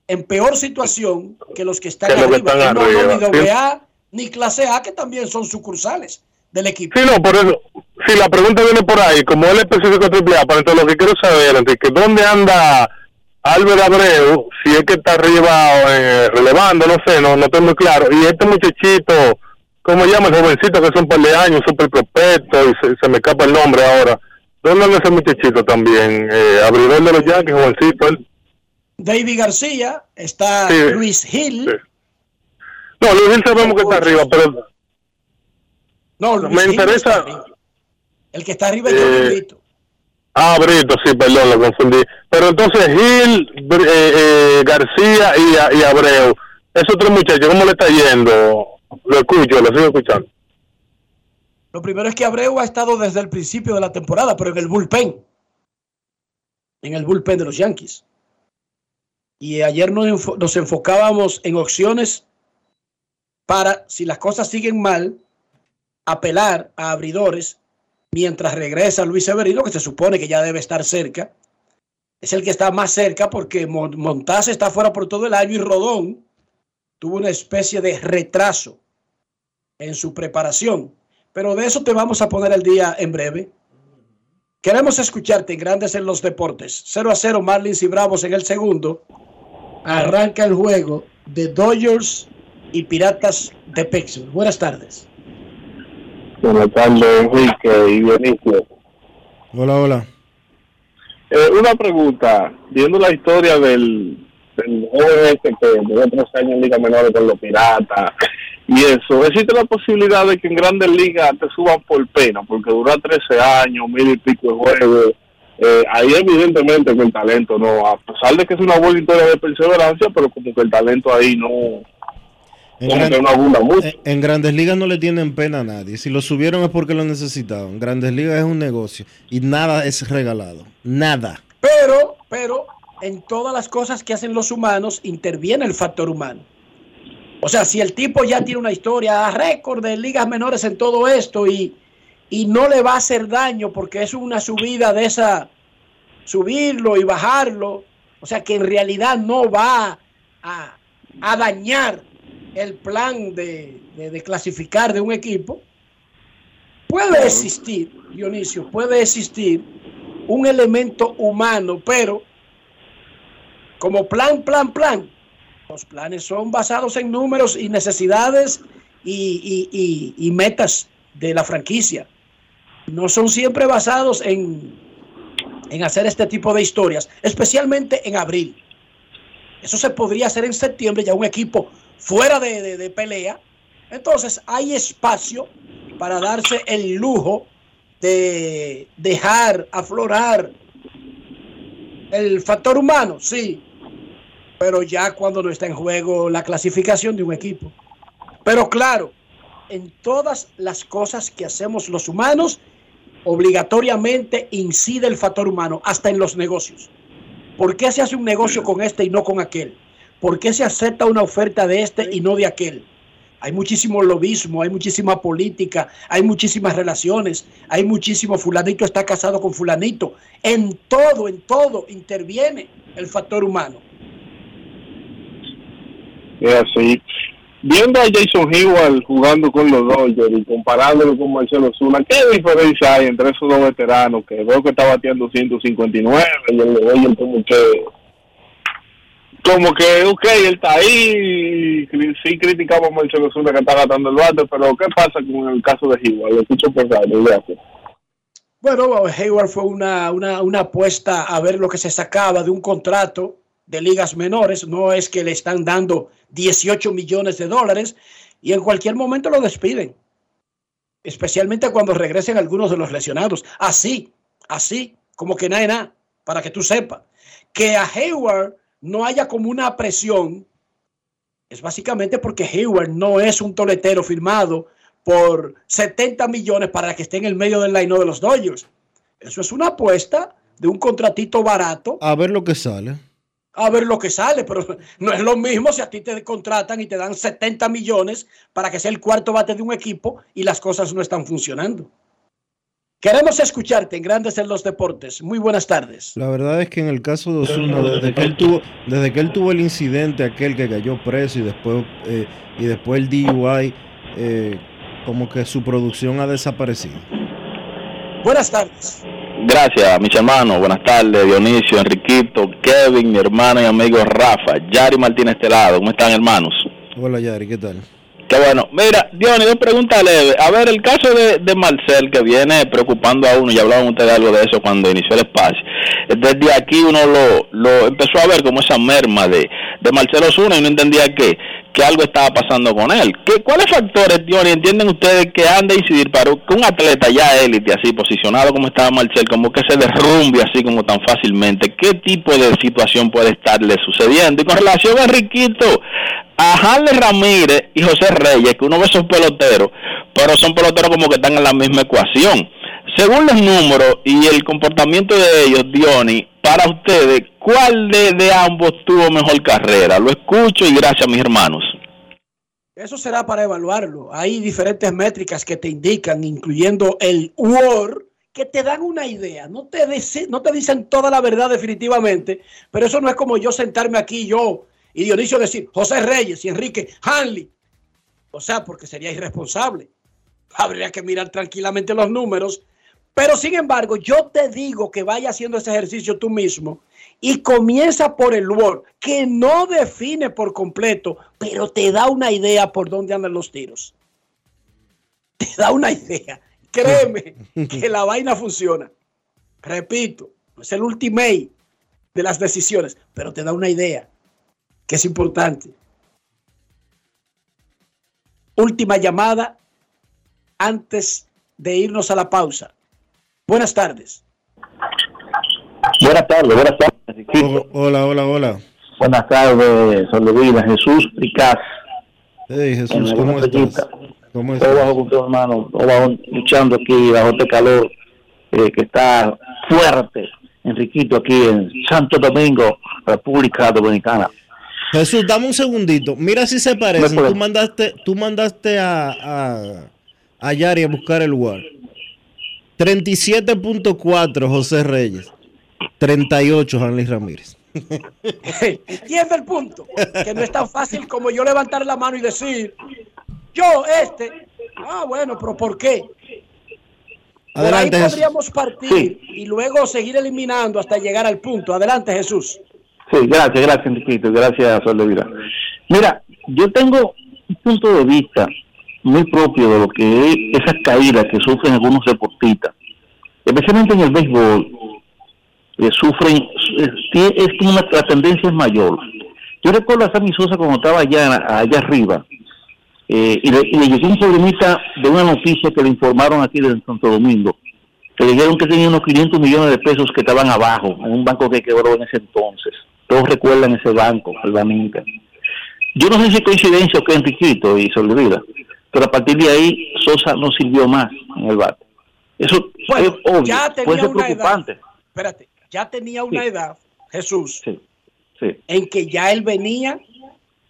en peor situación que los que están Que los que arriba. están que no arriba, ni doble sí. A ni clase A, que también son sucursales del equipo. Sí, no, por eso. Si la pregunta viene por ahí, como él especificó triple A, pero entonces lo que quiero saber, Enrique, ¿dónde anda Albert Abreu? Si es que está arriba eh, relevando, no sé, no, no estoy muy claro. Y este muchachito, ¿cómo llama el jovencito que es un par de años, súper prospecto, y se, se me escapa el nombre ahora? ¿Dónde anda ese muchachito también? Eh, abridor de los Yankees, jovencito. él. David García, está Sí. Luis Hill. No, Luis Gil sabemos que está arriba, pero No, Luis me interesa. está. El que está arriba es Eh. Ah, Brito, sí, perdón, lo confundí. Pero entonces Gil, eh, eh, García y Abreu, esos tres muchachos, ¿cómo le está yendo? Lo escucho, lo sigo escuchando. Lo primero es que Abreu ha estado desde el principio de la temporada, pero en el bullpen. En el bullpen de los Yankees. Y ayer nos, enfo- nos enfocábamos en opciones para, si las cosas siguen mal, apelar a abridores mientras regresa Luis Severino, que se supone que ya debe estar cerca. Es el que está más cerca porque Mon- Montaz está fuera por todo el año y Rodón tuvo una especie de retraso en su preparación. Pero de eso te vamos a poner al día en breve. Queremos escucharte Grandes en los Deportes. 0 a 0 Marlins y Bravos en el segundo. Arranca el juego de Dodgers y Piratas de Pittsburgh. Buenas tardes. Buenas tardes, Enrique y Dionisio. Hola, hola. Eh, una pregunta, viendo la historia del, del joven este que duró tres años en Liga Menores con los Piratas y eso, ¿existe la posibilidad de que en Grandes Ligas te suban por pena? Porque dura 13 años, mil y pico de juegos. Eh, ahí evidentemente que el talento no, a pesar de que es una buena historia de perseverancia, pero como que el talento ahí no, En, como gran- que no abunda mucho. en- en Grandes Ligas no le tienen pena a nadie. Si lo subieron es porque lo necesitaban. Grandes Ligas es un negocio y nada es regalado. Nada. Pero, pero en todas las cosas que hacen los humanos interviene el factor humano. O sea, si el tipo ya tiene una historia, récord de ligas menores en todo esto y, y no le va a hacer daño porque es una subida de esa, subirlo y bajarlo, o sea que en realidad no va a, a dañar el plan de, de- de clasificar de un equipo, puede existir, Dionisio, puede existir un elemento humano, pero como plan, plan, plan, los planes son basados en números y necesidades y, y- y- y metas de la franquicia. No son siempre basados en, en hacer este tipo de historias, especialmente en abril. Eso se podría hacer en septiembre, ya un equipo fuera de, de- de pelea. Entonces hay espacio para darse el lujo de dejar aflorar el factor humano, sí, pero ya cuando no está en juego la clasificación de un equipo. Pero claro, en todas las cosas que hacemos los humanos, obligatoriamente incide el factor humano, hasta en los negocios. ¿Por qué se hace un negocio con este y no con aquel? ¿Por qué se acepta una oferta de este y no de aquel? Hay muchísimo lobismo, hay muchísima política, hay muchísimas relaciones, hay muchísimo fulanito está casado con fulanito. En todo, en todo interviene el factor humano. Es así. Viendo a Jason Hayward jugando con los Dodgers y comparándolo con Marcelo Zuna, ¿qué diferencia hay entre esos dos veteranos que veo que está bateando 159 y el de Dodgers como que como que, ok, él está ahí, sí criticamos a Marcelo Zuna que está gastando el bate, pero ¿qué pasa con el caso de Hayward? Lo escucho pensar, gracias. Bueno, Hayward fue una, una, una apuesta a ver lo que se sacaba de un contrato de ligas menores. No es que le están dando 18 millones de dólares y en cualquier momento lo despiden. Especialmente cuando regresen algunos de los lesionados. Así, así, como que nada, nada, para que tú sepas. Que a Hayward no haya como una presión es básicamente porque Hayward no es un toletero firmado por 70 millones para que esté en el medio del line de los Dodgers. Eso es una apuesta de un contratito barato A ver lo que sale. a ver lo que sale, pero no es lo mismo si a ti te contratan y te dan 70 millones para que sea el cuarto bate de un equipo y las cosas no están funcionando. Queremos escucharte en Grandes en los Deportes. Muy buenas tardes. La verdad es que en el caso de Osuna, desde que él tuvo, desde que él tuvo el incidente aquel que cayó preso y después eh, y después el DUI, eh, como que su producción ha desaparecido. Buenas tardes. Gracias, mis hermanos. Buenas tardes, Dionisio, Enriquito, Kevin, mi hermano y amigo Rafa, Yari Martínez Telado. ¿Cómo están, hermanos? Hola Yari, ¿qué tal? Qué bueno. Mira, Dionis, dos preguntas leves. A ver, el caso de, de Marcel, que viene preocupando a uno, y hablaban ustedes algo de eso cuando inició el espacio. Desde aquí uno lo, lo empezó a ver como esa merma de, de Marcelo Osuna y no entendía que, que algo estaba pasando con él. ¿Qué, ¿Cuáles factores, Dionis, entienden ustedes que han de incidir para que un atleta ya élite, así posicionado como estaba Marcel, como que se derrumbe así como tan fácilmente? ¿Qué tipo de situación puede estarle sucediendo? Y con relación a Enriquito, a Harley Ramírez y José Reyes, que uno ve esos peloteros, pero son peloteros como que están en la misma ecuación. Según los números y el comportamiento de ellos, Diony, para ustedes, ¿cuál de, ambos tuvo mejor carrera? Lo escucho y gracias, mis hermanos. Eso será para evaluarlo. Hay diferentes métricas que te indican, incluyendo el WAR, que te dan una idea. No te, no te dicen toda la verdad definitivamente, pero eso no es como yo sentarme aquí yo y Dionisio decir José Reyes y Enrique Hanley. O sea, porque sería irresponsable. Habría que mirar tranquilamente los números. Pero sin embargo, yo te digo que vaya haciendo ese ejercicio tú mismo y comienza por el Word, que no define por completo, pero te da una idea por dónde andan los tiros. Te da una idea. Créeme que la vaina funciona. Repito, no es el ultimate de las decisiones, pero te da una idea que es importante. Última llamada antes de irnos a la pausa. Buenas tardes. Buenas tardes, buenas tardes, Enriquito. Hola, hola, hola. Buenas tardes, Soledad, Jesús Picaz. Hey Jesús, ¿cómo estás? ¿Cómo Todo bajo control, hermano. Todo bajo, luchando aquí bajo este calor eh, que está fuerte, Enriquito, aquí en Santo Domingo, República Dominicana. Jesús, dame un segundito. Mira si se puede- Tú mandaste, tú mandaste a, a, a Yari a buscar el WAR. 37.4 José Reyes. 38 Hanley Ramírez. Entiende el punto, que no es tan fácil como yo levantar la mano y decir, yo este, ah bueno, pero ¿por qué? Por ahí podríamos partir y luego seguir eliminando hasta llegar al punto. Adelante, Jesús. Sí, gracias, gracias, Enriquito, gracias, Soledad. Mira, yo tengo un punto de vista muy propio de lo que es esas caídas que sufren algunos deportistas, especialmente en el béisbol, que sufren, es, es como la tendencia es mayor. Yo recuerdo a Sammy Sosa cuando estaba allá, allá arriba, eh, y, le, y le llegó un problemita de una noticia que le informaron aquí de Santo Domingo, que dijeron que tenía unos 500 millones de pesos que estaban abajo, en un banco que quebró en ese entonces. Todos recuerdan ese banco, el Baninca. Yo no sé si coincidencia o que Enriquito y se pero a partir de ahí Sosa no sirvió más en el bate. Eso Bueno, es obvio, ya puede tenía ser una edad. preocupante. Espérate, ya tenía una Sí. edad, Jesús, sí. en que ya él venía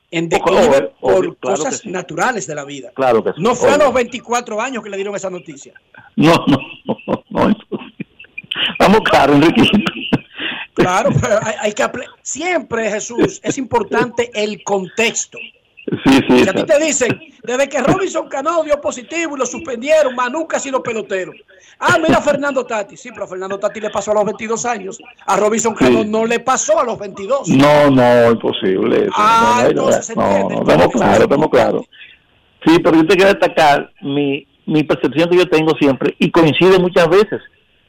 en declive obvio, por obvio, claro cosas naturales de la vida. Claro que sí, No fue a los 24 años que le dieron esa noticia. No, no, no, no, no. Vamos claro, Enriquito. Claro, pero hay, hay que siempre, Jesús, es importante el contexto. Sí, sí. Si a ti te dicen, desde que Robinson Cano dio positivo y lo suspendieron, Manu ha sido pelotero. Ah, mira a Fernando Tati. Sí, pero a Fernando Tati le pasó a los 22 años. A Robinson Cano Sí. no le pasó a los 22. No, no, imposible. Eso. Ah, no, no, se no, entiende. no, estamos claros, estamos claros. Sí, pero yo te quiero destacar mi, mi percepción que yo tengo siempre, y coincide muchas veces,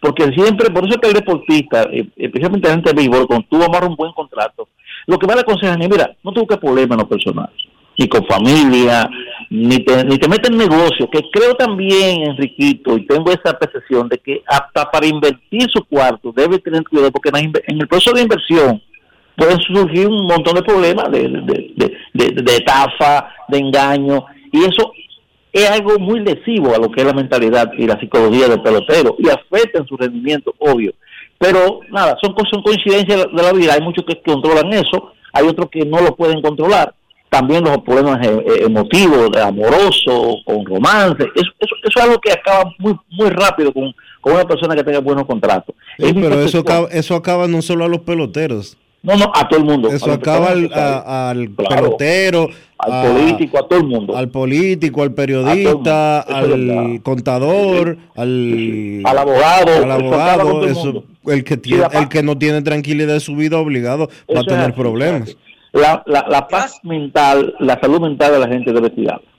porque siempre, por eso es que el deportista, eh, especialmente la gente de béisbol, cuando tú amarras un buen contrato, lo que más le aconsejan es, mira, no tuvo que problemas en lo personal, ni con familia, ni te, ni te metes en negocio, que creo también, Enriquito, y tengo esa percepción de que hasta para invertir su cuarto debe tener cuidado, porque en, el proceso de inversión pueden surgir un montón de problemas de, de, de, de- estafa, de engaño, y eso es algo muy lesivo a lo que es la mentalidad y la psicología del pelotero, y afecta en su rendimiento, obvio. Pero nada, son son coincidencias de la vida, hay muchos que controlan eso, hay otros que no lo pueden controlar, también los problemas eh, eh, emotivos, de amoroso, con romance, eso, eso, eso es algo que acaba muy muy rápido con, con una persona que tenga buenos contratos. Sí, Es mi pero eso acaba, eso acaba no solo a los peloteros. No, no, a todo el mundo. Eso acaba al, a- Claro. pelotero, Al a- político, a todo el mundo. al político, al periodista, al contador, al, Al abogado, al abogado, el eso- mundo. el que tiene, el que no tiene tranquilidad de su vida obligado va a tener problemas. La, la, la paz mental, la salud mental de la gente debe cuidarla.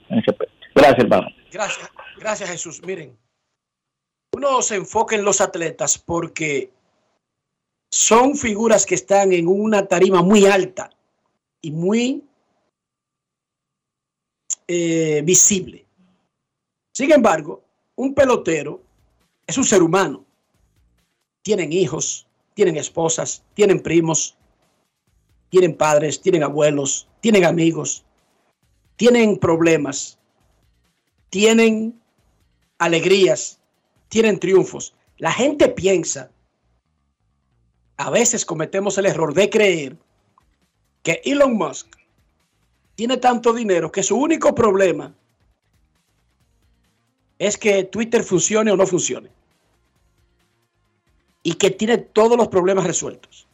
Gracias, hermano. Gracias, gracias Jesús. Miren, uno se enfoca en los atletas porque son figuras que están en una tarima muy alta y muy eh, visible. Sin embargo, un pelotero es un ser humano. Tienen hijos, tienen esposas, tienen primos, tienen padres, tienen abuelos, tienen amigos, tienen problemas, tienen alegrías, tienen triunfos. La gente piensa, a veces cometemos el error de creer que Elon Musk tiene tanto dinero que su único problema es que Twitter funcione o no funcione. Y que tiene todos los problemas resueltos.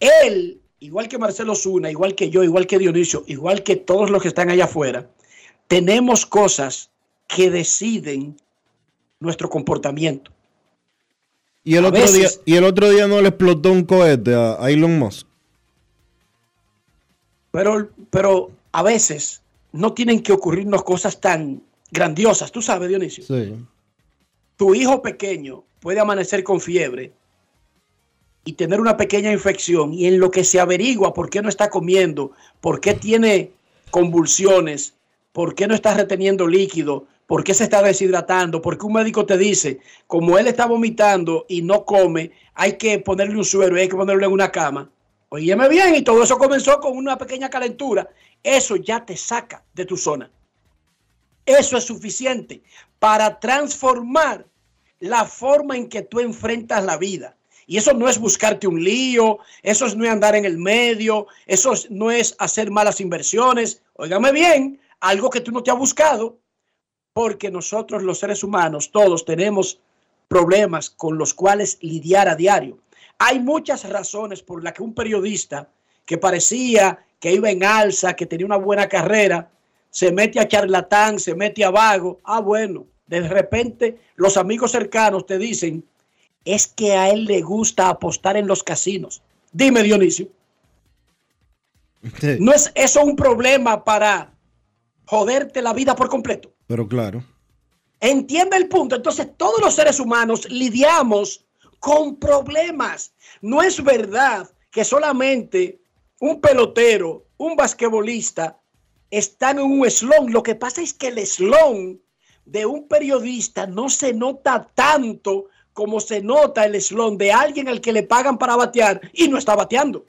Él, igual que Marcelo Zuna, igual que yo, igual que Dionisio, igual que todos los que están allá afuera, tenemos cosas que deciden nuestro comportamiento. Y el A otro veces- día, y el otro día no le explotó un cohete a, a Elon Musk. Pero, pero a veces no tienen que ocurrirnos cosas tan grandiosas. Tú sabes, Dionisio. Sí. Tu hijo pequeño puede amanecer con fiebre y tener una pequeña infección y en lo que se averigua por qué no está comiendo, por qué tiene convulsiones, por qué no está reteniendo líquido, por qué se está deshidratando, por qué un médico te dice, como él está vomitando y no come, hay que ponerle un suero, hay que ponerlo en una cama. Óyeme bien, y todo eso comenzó con una pequeña calentura. Eso ya te saca de tu zona. Eso es suficiente para transformar la forma en que tú enfrentas la vida. Y eso no es buscarte un lío, eso no es andar en el medio, eso es- no es hacer malas inversiones. Óigame bien, algo que tú no te has buscado, porque nosotros los seres humanos, todos tenemos problemas con los cuales lidiar a diario. Hay muchas razones por las que un periodista que parecía que iba en alza, que tenía una buena carrera, se mete a charlatán, se mete a vago. Ah, bueno, de repente los amigos cercanos te dicen, es que a él le gusta apostar en los casinos. Dime, Dionisio, ¿no es eso un problema para joderte la vida por completo? Pero claro. Entiende el punto. Entonces, todos los seres humanos lidiamos con problemas. No es verdad que solamente un pelotero, un basquetbolista, están en un slon. Lo que pasa es que el slon de un periodista no se nota tanto como se nota el slon de alguien al que le pagan para batear y no está bateando.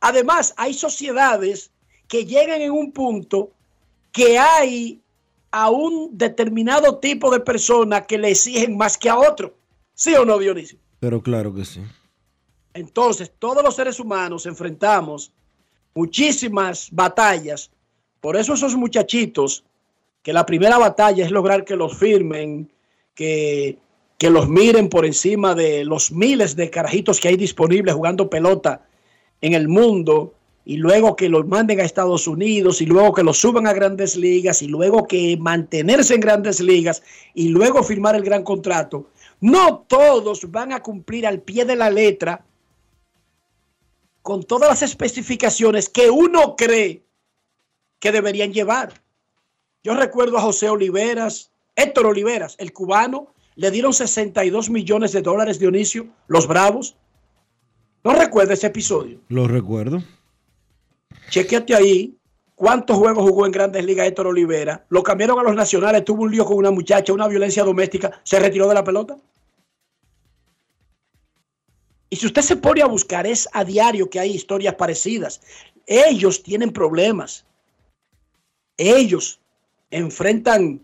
Además, hay sociedades que llegan en un punto que hay a un determinado tipo de persona que le exigen más que a otro. ¿Sí o no, Dionisio? Pero claro que sí. Entonces, todos los seres humanos enfrentamos muchísimas batallas. Por eso esos muchachitos, que la primera batalla es lograr que los firmen, que, que los miren por encima de los miles de carajitos que hay disponibles jugando pelota en el mundo, y luego que los manden a Estados Unidos, y luego que los suban a grandes ligas, y luego que mantenerse en grandes ligas, y luego firmar el gran contrato. No todos van a cumplir al pie de la letra con todas las especificaciones que uno cree que deberían llevar. Yo recuerdo a José Oliveras, Héctor Oliveras, el cubano, le dieron 62 millones de dólares, Dionisio, los Bravos. ¿No recuerda ese episodio? Lo recuerdo. Chequeate ahí cuántos juegos jugó en Grandes Ligas Héctor Olivera. Lo cambiaron a los nacionales, tuvo un lío con una muchacha, una violencia doméstica, se retiró de la pelota. Y si usted se pone a buscar, es a diario que hay historias parecidas. Ellos tienen problemas. Ellos enfrentan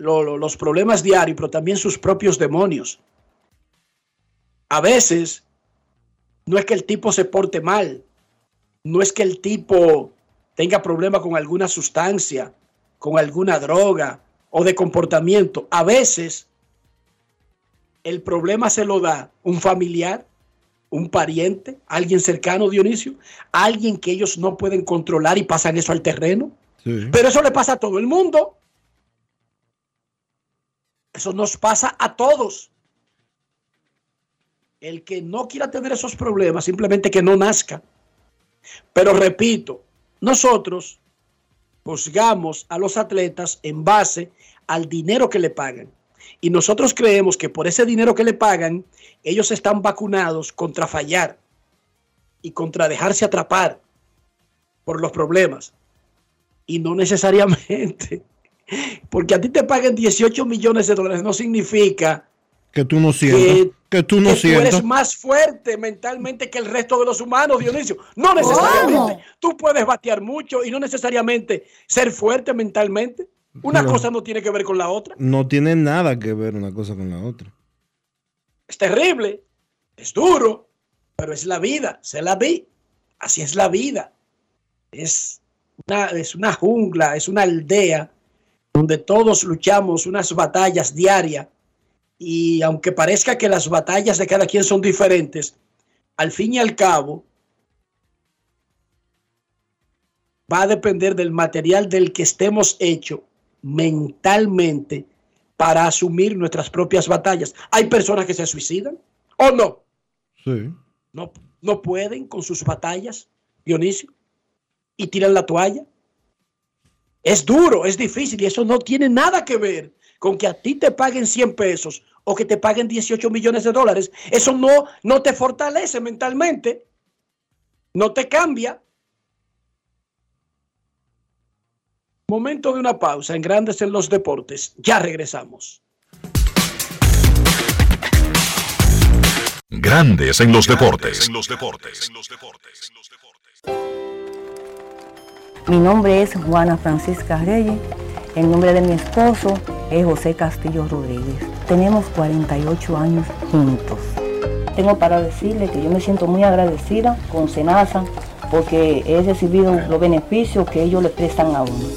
lo- lo- los problemas diarios, pero también sus propios demonios. A veces no es que el tipo se porte mal, no es que el tipo tenga problema con alguna sustancia, con alguna droga o de comportamiento. A veces el problema se lo da un familiar, un pariente, alguien cercano, Dionisio, alguien que ellos no pueden controlar y pasan eso al terreno. Pero eso le pasa a todo el mundo. Eso nos pasa a todos. El que no quiera tener esos problemas, simplemente que no nazca. Pero repito, nosotros juzgamos a los atletas en base al dinero que le pagan. Y nosotros creemos que por ese dinero que le pagan, ellos están vacunados contra fallar y contra dejarse atrapar por los problemas. Y no necesariamente. Porque a ti te paguen 18 millones de dólares no significa Que tú no sientas. Que, tú no que tú eres más fuerte mentalmente que el resto de los humanos, Dionisio. No necesariamente. Tú puedes batear mucho y no necesariamente ser fuerte mentalmente. Una No. cosa no tiene que ver con la otra. No tiene nada que ver una cosa con la otra. Es terrible, es duro, pero es la vida. Se la vi. Así es la vida. Es una, es una jungla, es una aldea donde todos luchamos unas batallas diarias y aunque parezca que las batallas de cada quien son diferentes, al fin y al cabo va a depender del material del que estemos hecho mentalmente para asumir nuestras propias batallas. Hay personas que se suicidan o no, Sí. no, no pueden con sus batallas, Dionisio, y tiran la toalla. Es duro, es difícil y eso no tiene nada que ver con que a ti te paguen 100 pesos o que te paguen 18 millones de dólares. Eso no, no te fortalece mentalmente, no te cambia. Momento de una pausa en Grandes en los Deportes. Ya regresamos. Grandes en los deportes. Mi nombre es Juana Francisca Reyes. El nombre de mi esposo es José Castillo Rodríguez. Tenemos 48 años juntos. Tengo para decirle que yo me siento muy agradecida con Senasa porque he recibido los beneficios que ellos le prestan a uno.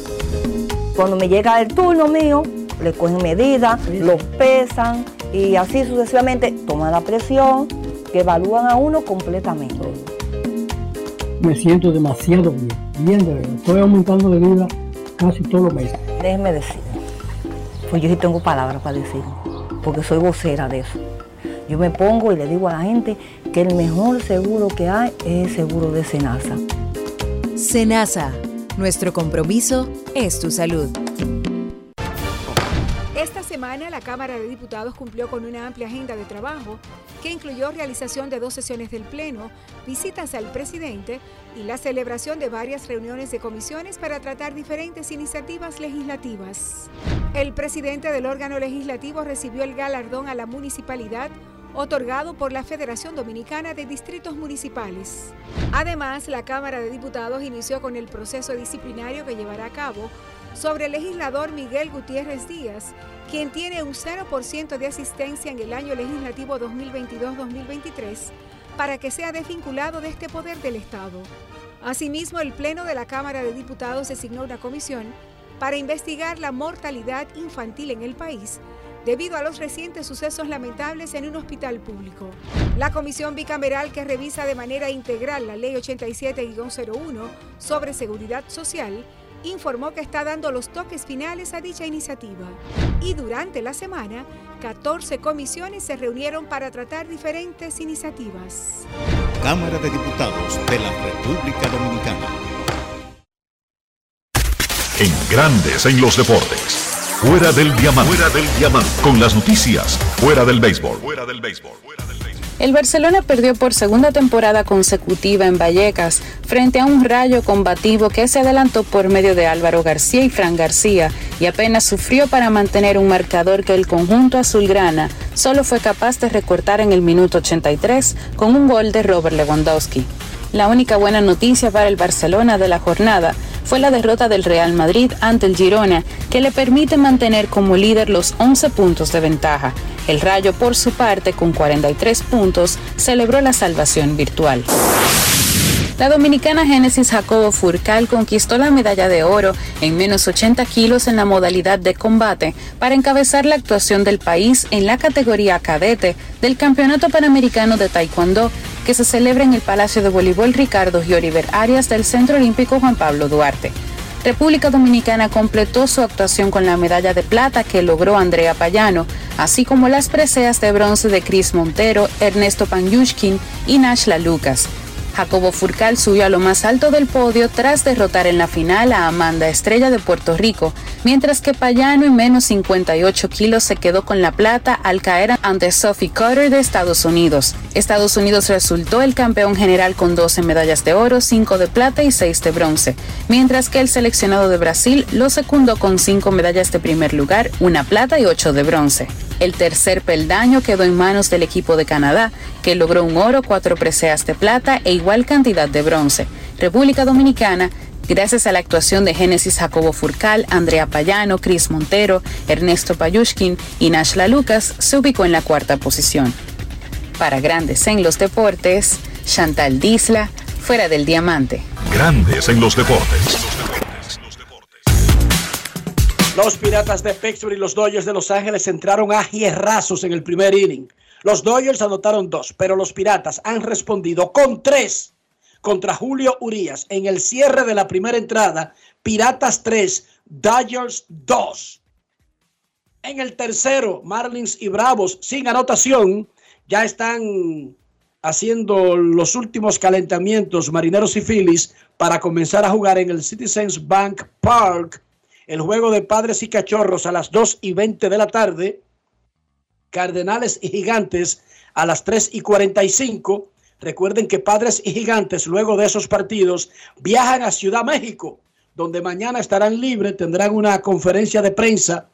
Cuando me llega el turno mío, le cogen medidas, los pesan y así sucesivamente toman la presión, que evalúan a uno completamente. Me siento demasiado bien, bien de verdad. Estoy aumentando de vida casi todos los meses. Déjeme decir, pues yo sí tengo palabras para decir, porque soy vocera de eso. Yo me pongo y le digo a la gente que el mejor seguro que hay es el seguro de Senasa. Senasa, nuestro compromiso es tu salud. La Cámara de Diputados cumplió con una amplia agenda de trabajo que incluyó realización de dos sesiones del Pleno, visitas al presidente y la celebración de varias reuniones de comisiones para tratar diferentes iniciativas legislativas. El presidente del órgano legislativo recibió el galardón a la municipalidad otorgado por la Federación Dominicana de Distritos Municipales. Además, la Cámara de Diputados inició con el proceso disciplinario que llevará a cabo sobre el legislador Miguel Gutiérrez Díaz, quien tiene un 0% de asistencia en el año legislativo 2022-2023, para que sea desvinculado de este poder del Estado. Asimismo, el Pleno de la Cámara de Diputados designó una comisión para investigar la mortalidad infantil en el país debido a los recientes sucesos lamentables en un hospital público. La comisión bicameral que revisa de manera integral la Ley 87-01 sobre seguridad social informó que está dando los toques finales a dicha iniciativa. Y durante la semana, 14 comisiones se reunieron para tratar diferentes iniciativas. Cámara de Diputados de la República Dominicana. En Grandes en los Deportes. Fuera del diamante. Fuera del diamante. Con las noticias. Fuera del béisbol. Fuera del béisbol. El Barcelona perdió por segunda temporada consecutiva en Vallecas frente a un rayo combativo que se adelantó por medio de Álvaro García y Fran García y apenas sufrió para mantener un marcador que el conjunto azulgrana solo fue capaz de recortar en el minuto 83 con un gol de Robert Lewandowski. La única buena noticia para el Barcelona de la jornada fue la derrota del Real Madrid ante el Girona, que le permite mantener como líder los 11 puntos de ventaja. El Rayo, por su parte, con 43 puntos, celebró la salvación virtual. La dominicana Génesis Jacobo Furcal conquistó la medalla de oro en menos 80 kilos en la modalidad de combate para encabezar la actuación del país en la categoría cadete del Campeonato Panamericano de Taekwondo que se celebra en el Palacio de Voleibol Ricardo Gioriver Arias del Centro Olímpico Juan Pablo Duarte. República Dominicana completó su actuación con la medalla de plata que logró Andrea Payano, así como las preseas de bronce de Chris Montero, Ernesto Panyushkin y Nashla Lucas. Jacobo Furcal subió a lo más alto del podio tras derrotar en la final a Amanda Estrella de Puerto Rico, mientras que Payano en menos 58 kilos se quedó con la plata al caer ante Sophie Cotter de Estados Unidos. Estados Unidos resultó el campeón general con 12 medallas de oro, 5 de plata y 6 de bronce, mientras que el seleccionado de Brasil lo secundó con 5 medallas de primer lugar, una plata y 8 de bronce. El tercer peldaño quedó en manos del equipo de Canadá, que logró un oro, cuatro preseas de plata e igual cantidad de bronce. República Dominicana, gracias a la actuación de Génesis Jacobo Furcal, Andrea Payano, Chris Montero, Ernesto Payushkin y Nashla Lucas, se ubicó en la cuarta posición. Para Grandes en los Deportes, Chantal Disla, fuera del diamante. Grandes en los deportes. Los Piratas de Pittsburgh y los Dodgers de Los Ángeles entraron a hierrazos en el primer inning. Los Dodgers anotaron dos, pero los Piratas han respondido con tres contra Julio Urias en el cierre de la primera entrada. Piratas 3, Dodgers 2. En el tercero, Marlins y Bravos sin anotación ya están haciendo los últimos calentamientos Marineros y Phillies para comenzar a jugar en el Citizens Bank Park el juego de padres y cachorros a las 2 y 20 de la tarde, Cardenales y Gigantes a las 3 y 45. Recuerden que padres y gigantes luego de esos partidos viajan a Ciudad México, donde mañana estarán libres, tendrán una conferencia de prensa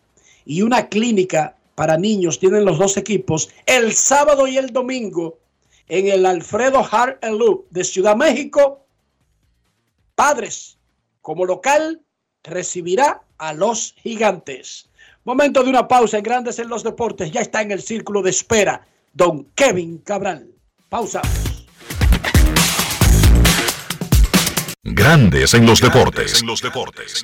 y una clínica para niños, tienen los dos equipos, el sábado y el domingo en el Alfredo Hart Loop de Ciudad México. Padres como local recibirá a los gigantes. Momento de una pausa en Grandes en los Deportes. Ya está en el círculo de espera don Kevin Cabral. Pausa. Grandes en los deportes. En los deportes.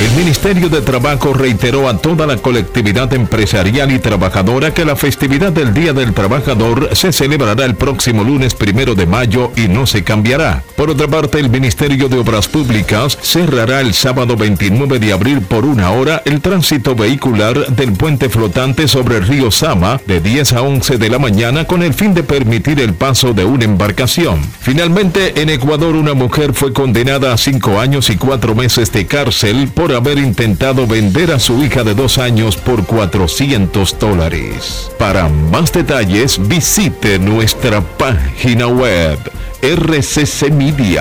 El Ministerio de Trabajo reiteró a toda la colectividad empresarial y trabajadora que la festividad del Día del Trabajador se celebrará el próximo lunes primero de mayo y no se cambiará. Por otra parte, el Ministerio de Obras Públicas cerrará el sábado 29 de abril por una hora el tránsito vehicular del puente flotante sobre el río Sama de 10 a 11 de la mañana con el fin de permitir el paso de una embarcación. Finalmente, en Ecuador una mujer fue condenada a cinco años y cuatro meses de cárcel por haber intentado vender a su hija de dos años por 400 dólares. Para más detalles visite nuestra página web rccmedia.com.do.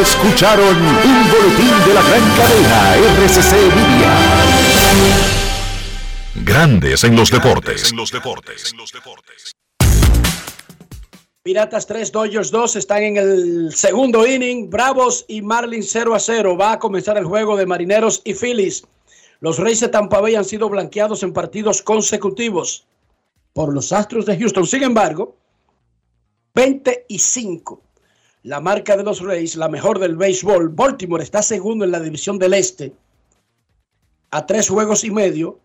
Escucharon un boletín de la gran cadena RCC Media. Grandes en los deportes. Piratas 3, Dodgers 2 están en el segundo inning. Bravos y Marlins 0 a 0. Va a comenzar el juego de Marineros y Phillies. Los Reyes de Tampa Bay han sido blanqueados en partidos consecutivos por los Astros de Houston. Sin embargo, 25. La marca de los Reyes, la mejor del béisbol. Baltimore está segundo en la división del Este a tres juegos y medio.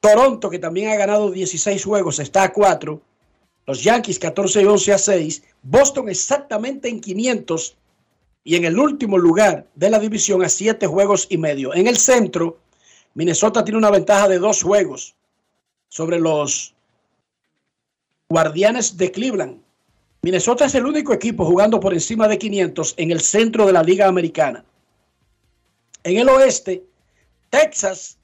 Toronto, que también ha ganado 16 juegos, está a 4. Los Yankees 14 y 11 a 6. Boston exactamente en 500 y en el último lugar de la división a 7 juegos y medio. En el centro, Minnesota tiene una ventaja de dos juegos sobre los Guardianes de Cleveland. Minnesota es el único equipo jugando por encima de 500 en el centro de la Liga Americana. En el oeste, Texas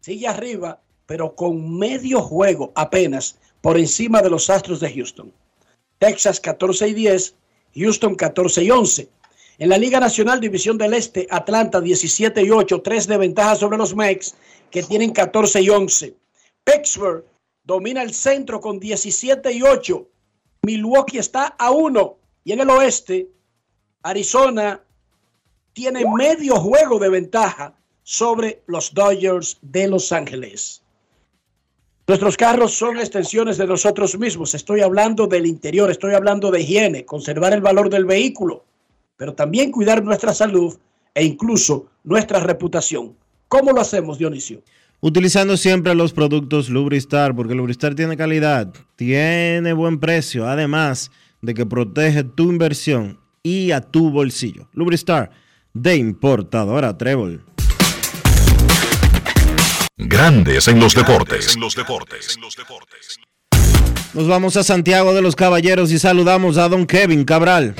sigue arriba, pero con medio juego apenas por encima de los Astros de Houston. Texas 14 y 10, Houston 14 y 11. En la Liga Nacional División del Este, Atlanta 17 y 8, 3 de ventaja sobre los Mex, que tienen 14 y 11. Pittsburgh domina el centro con 17 y 8. Milwaukee está a 1. Y en el oeste, Arizona tiene medio juego de ventaja sobre los Dodgers de Los Ángeles. Nuestros carros son extensiones de nosotros mismos. Estoy hablando del interior, estoy hablando de higiene, conservar el valor del vehículo, pero también cuidar nuestra salud e incluso nuestra reputación. ¿Cómo lo hacemos, Dionisio? Utilizando siempre los productos Lubristar, porque Lubristar tiene calidad, tiene buen precio, además de que protege tu inversión y a tu bolsillo. Lubristar, de importadora Trébol. Grandes en los deportes. Nos vamos a Santiago de los Caballeros y saludamos a don Kevin Cabral.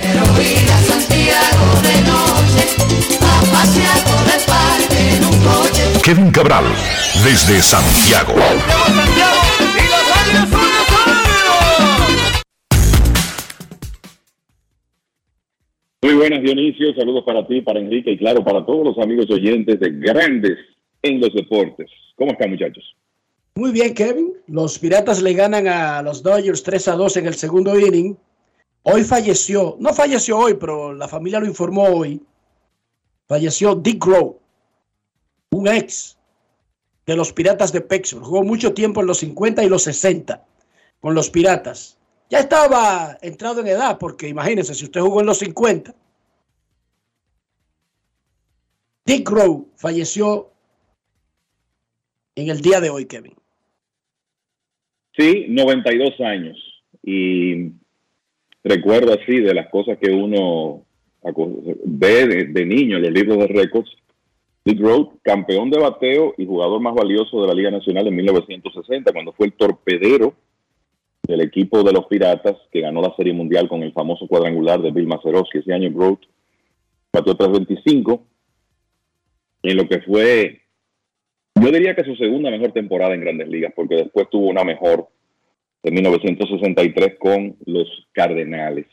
Kevin Cabral, desde Santiago. Muy buenas, Dionisio. Saludos para ti, para Enrique y claro, para todos los amigos oyentes de Grandes en los Deportes. ¿Cómo están, muchachos? Muy bien, Kevin. Los Piratas le ganan a los Dodgers 3 a 2 en el segundo inning. Hoy falleció, no falleció hoy, pero la familia lo informó hoy. Falleció Dick Grow, un ex de los Piratas de Pittsburgh. Jugó mucho tiempo en los 50 y los 60 con los Piratas. Ya estaba entrado en edad, porque imagínense, si usted jugó en los 50. Dick Grow falleció en el día de hoy, Kevin. Sí, 92 años. Y recuerdo así de las cosas que uno ve de, de niño en los libros de récords, Dick Road, campeón de bateo y jugador más valioso de la Liga Nacional en 1960, cuando fue el torpedero del equipo de los Piratas que ganó la Serie Mundial con el famoso cuadrangular de Bill Mazeroski. Ese año Road batió 325 en lo que fue, yo diría que su segunda mejor temporada en Grandes Ligas, porque después tuvo una mejor en 1963 con los Cardenales.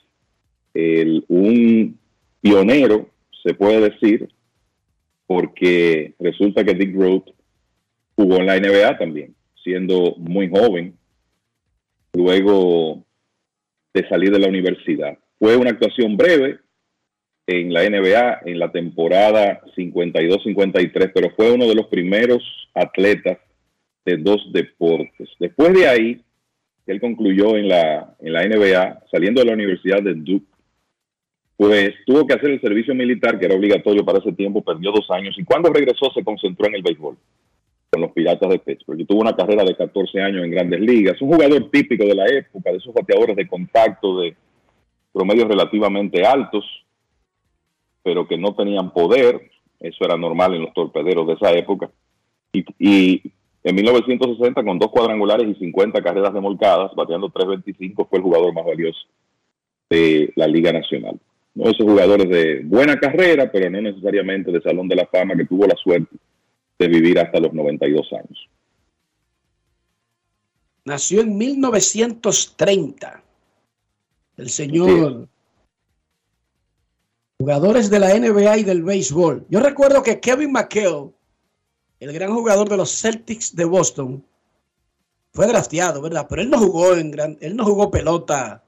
El, un pionero, se puede decir, porque resulta que Dick Road jugó en la NBA también, siendo muy joven, luego de salir de la universidad. Fue una actuación breve en la NBA en la temporada 52-53, pero fue uno de los primeros atletas de dos deportes. Después de ahí, él concluyó en la, en la NBA, saliendo de la Universidad de Duke, pues tuvo que hacer el servicio militar, que era obligatorio para ese tiempo, perdió dos años, y cuando regresó se concentró en el béisbol, con los Piratas de Pittsburgh, y tuvo una carrera de 14 años en grandes ligas, un jugador típico de la época, de esos bateadores de contacto, de promedios relativamente altos, pero que no tenían poder, eso era normal en los torpederos de esa época, y, y en 1960, con dos cuadrangulares y 50 carreras remolcadas, bateando 3.25, fue el jugador más valioso de la Liga Nacional. ¿no? Esos jugadores de buena carrera, pero no necesariamente de Salón de la Fama, que tuvo la suerte de vivir hasta los 92 años. Nació en 1930. El señor. Jugadores de la NBA y del béisbol. Yo recuerdo que Kevin McHale, el gran jugador de los Celtics de Boston, fue drafteado, ¿verdad? Pero él no jugó en gran, él no jugó pelota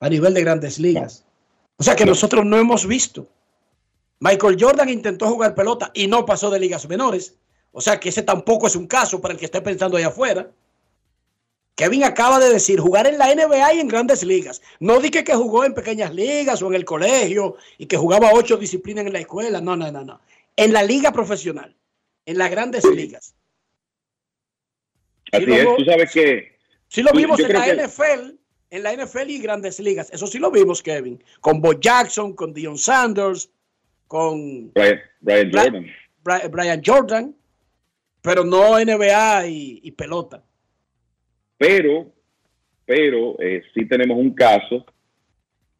a nivel de grandes ligas. O sea que nosotros no hemos visto. Michael Jordan intentó jugar pelota y no pasó de ligas menores. O sea que ese tampoco es un caso para el que esté pensando allá afuera. Kevin acaba de decir jugar en la NBA y en grandes ligas. No dije que jugó en pequeñas ligas o en el colegio y que jugaba ocho disciplinas en la escuela. No, no, no, no. En la liga profesional, en las grandes ligas. Así es, tú sabes que. Sí lo vimos en la NFL, en la NFL y grandes ligas. Eso sí lo vimos, Kevin. Con Bo Jackson, con Dion Sanders, con Brian, Brian Jordan. Brian, Brian Jordan, pero no NBA y, y pelota. Pero, pero eh, sí tenemos un caso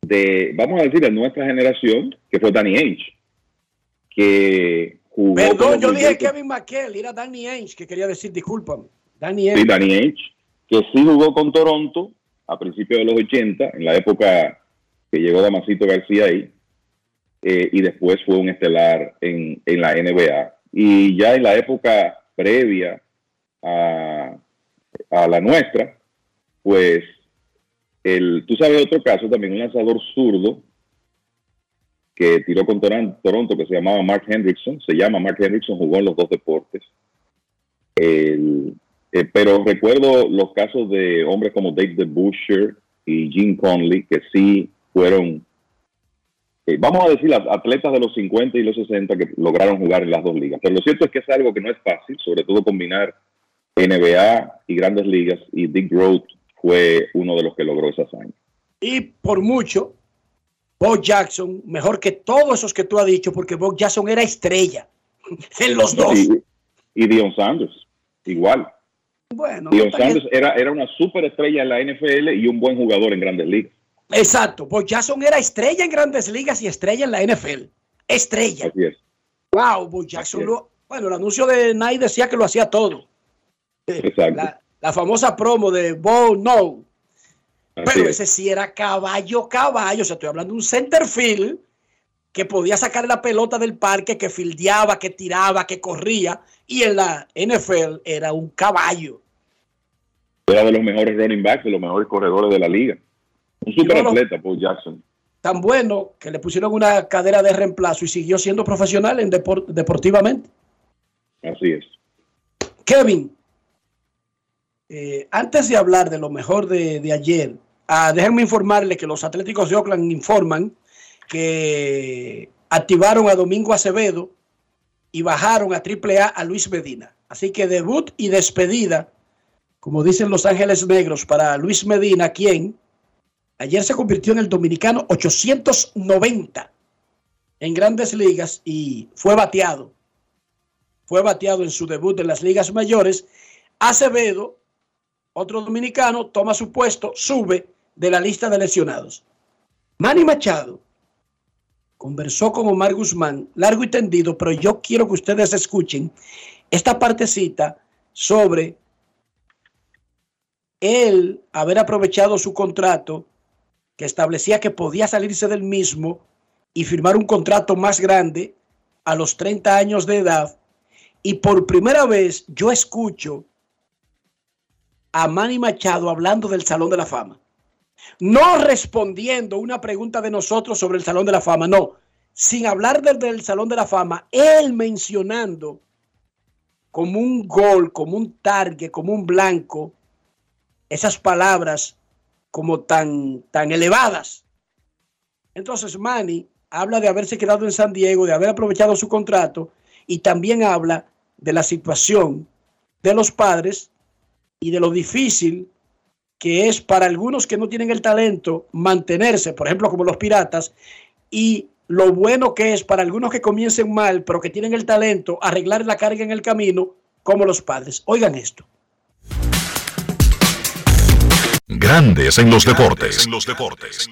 de, vamos a decir, de nuestra generación, que fue Danny Ainge, que jugó. Perdón, yo dije Kevin McHale, era Danny Ainge, que quería decir, discúlpame. Danny Ainge. Sí, Danny Ainge, que sí jugó con Toronto a principios de los 80, en la época que llegó Damasito García ahí, eh, y después fue un estelar en, en, la NBA. Y ya en la época previa a, a la nuestra, pues el, tú sabes otro caso también, un lanzador zurdo que tiró con Toronto, que se llamaba Mark Hendrickson, se llama Mark Hendrickson, jugó en los dos deportes. El, eh, pero recuerdo los casos de hombres como Dave DeBuscher y Jim Conley, que sí fueron, eh, vamos a decir, atletas de los 50 y los 60 que lograron jugar en las dos ligas. Pero lo cierto es que es algo que no es fácil, sobre todo combinar NBA y grandes ligas, y Dick Road fue uno de los que logró esa hazaña. Y por mucho, Bob Jackson, mejor que todos esos que tú has dicho, porque Bob Jackson era estrella en los dos. Y, y Dion Sanders, igual. Bueno, Dion Sanders era, era una superestrella en la NFL y un buen jugador en grandes ligas. Exacto, Bob Jackson era estrella en grandes ligas y estrella en la NFL. Estrella. Así es. Wow, Bob Jackson. Lo, bueno, el anuncio de Nike decía que lo hacía todo. Exacto. La, la famosa promo de Bo No. Pero ese sí era caballo, caballo. O sea, estoy hablando de un center field que podía sacar la pelota del parque, que fildeaba, que tiraba, que corría. Y en la NFL era un caballo. Era de los mejores running backs, de los mejores corredores de la liga. Un super atleta, Paul Jackson. Tan bueno que le pusieron una cadera de reemplazo y siguió siendo profesional en deport deportivamente. Así es. Kevin, eh, antes de hablar de lo mejor de, de ayer, ah, déjenme informarle que los Atléticos de Oakland informan que activaron a Domingo Acevedo y bajaron a AAA a Luis Medina. Así que debut y despedida, como dicen Los Ángeles Negros, para Luis Medina, quien ayer se convirtió en el dominicano 890 en grandes ligas y fue bateado. Fue bateado en su debut en las ligas mayores. Acevedo, otro dominicano, toma su puesto, sube de la lista de lesionados. Manny Machado conversó con Omar Guzmán, largo y tendido, pero yo quiero que ustedes escuchen esta partecita sobre él haber aprovechado su contrato que establecía que podía salirse del mismo y firmar un contrato más grande a los 30 años de edad. Y por primera vez yo escucho a Manny Machado hablando del Salón de la Fama. No respondiendo una pregunta de nosotros sobre el Salón de la Fama, no. Sin hablar del, del Salón de la Fama, él mencionando como un gol, como un target, como un blanco, esas palabras como tan, tan elevadas. Entonces Manny habla de haberse quedado en San Diego, de haber aprovechado su contrato y también habla de la situación de los padres y de lo difícil que es para algunos que no tienen el talento mantenerse, por ejemplo, como los piratas, y lo bueno que es para algunos que comiencen mal, pero que tienen el talento, arreglar la carga en el camino, como los padres. Oigan esto. Grandes en los deportes. En los deportes.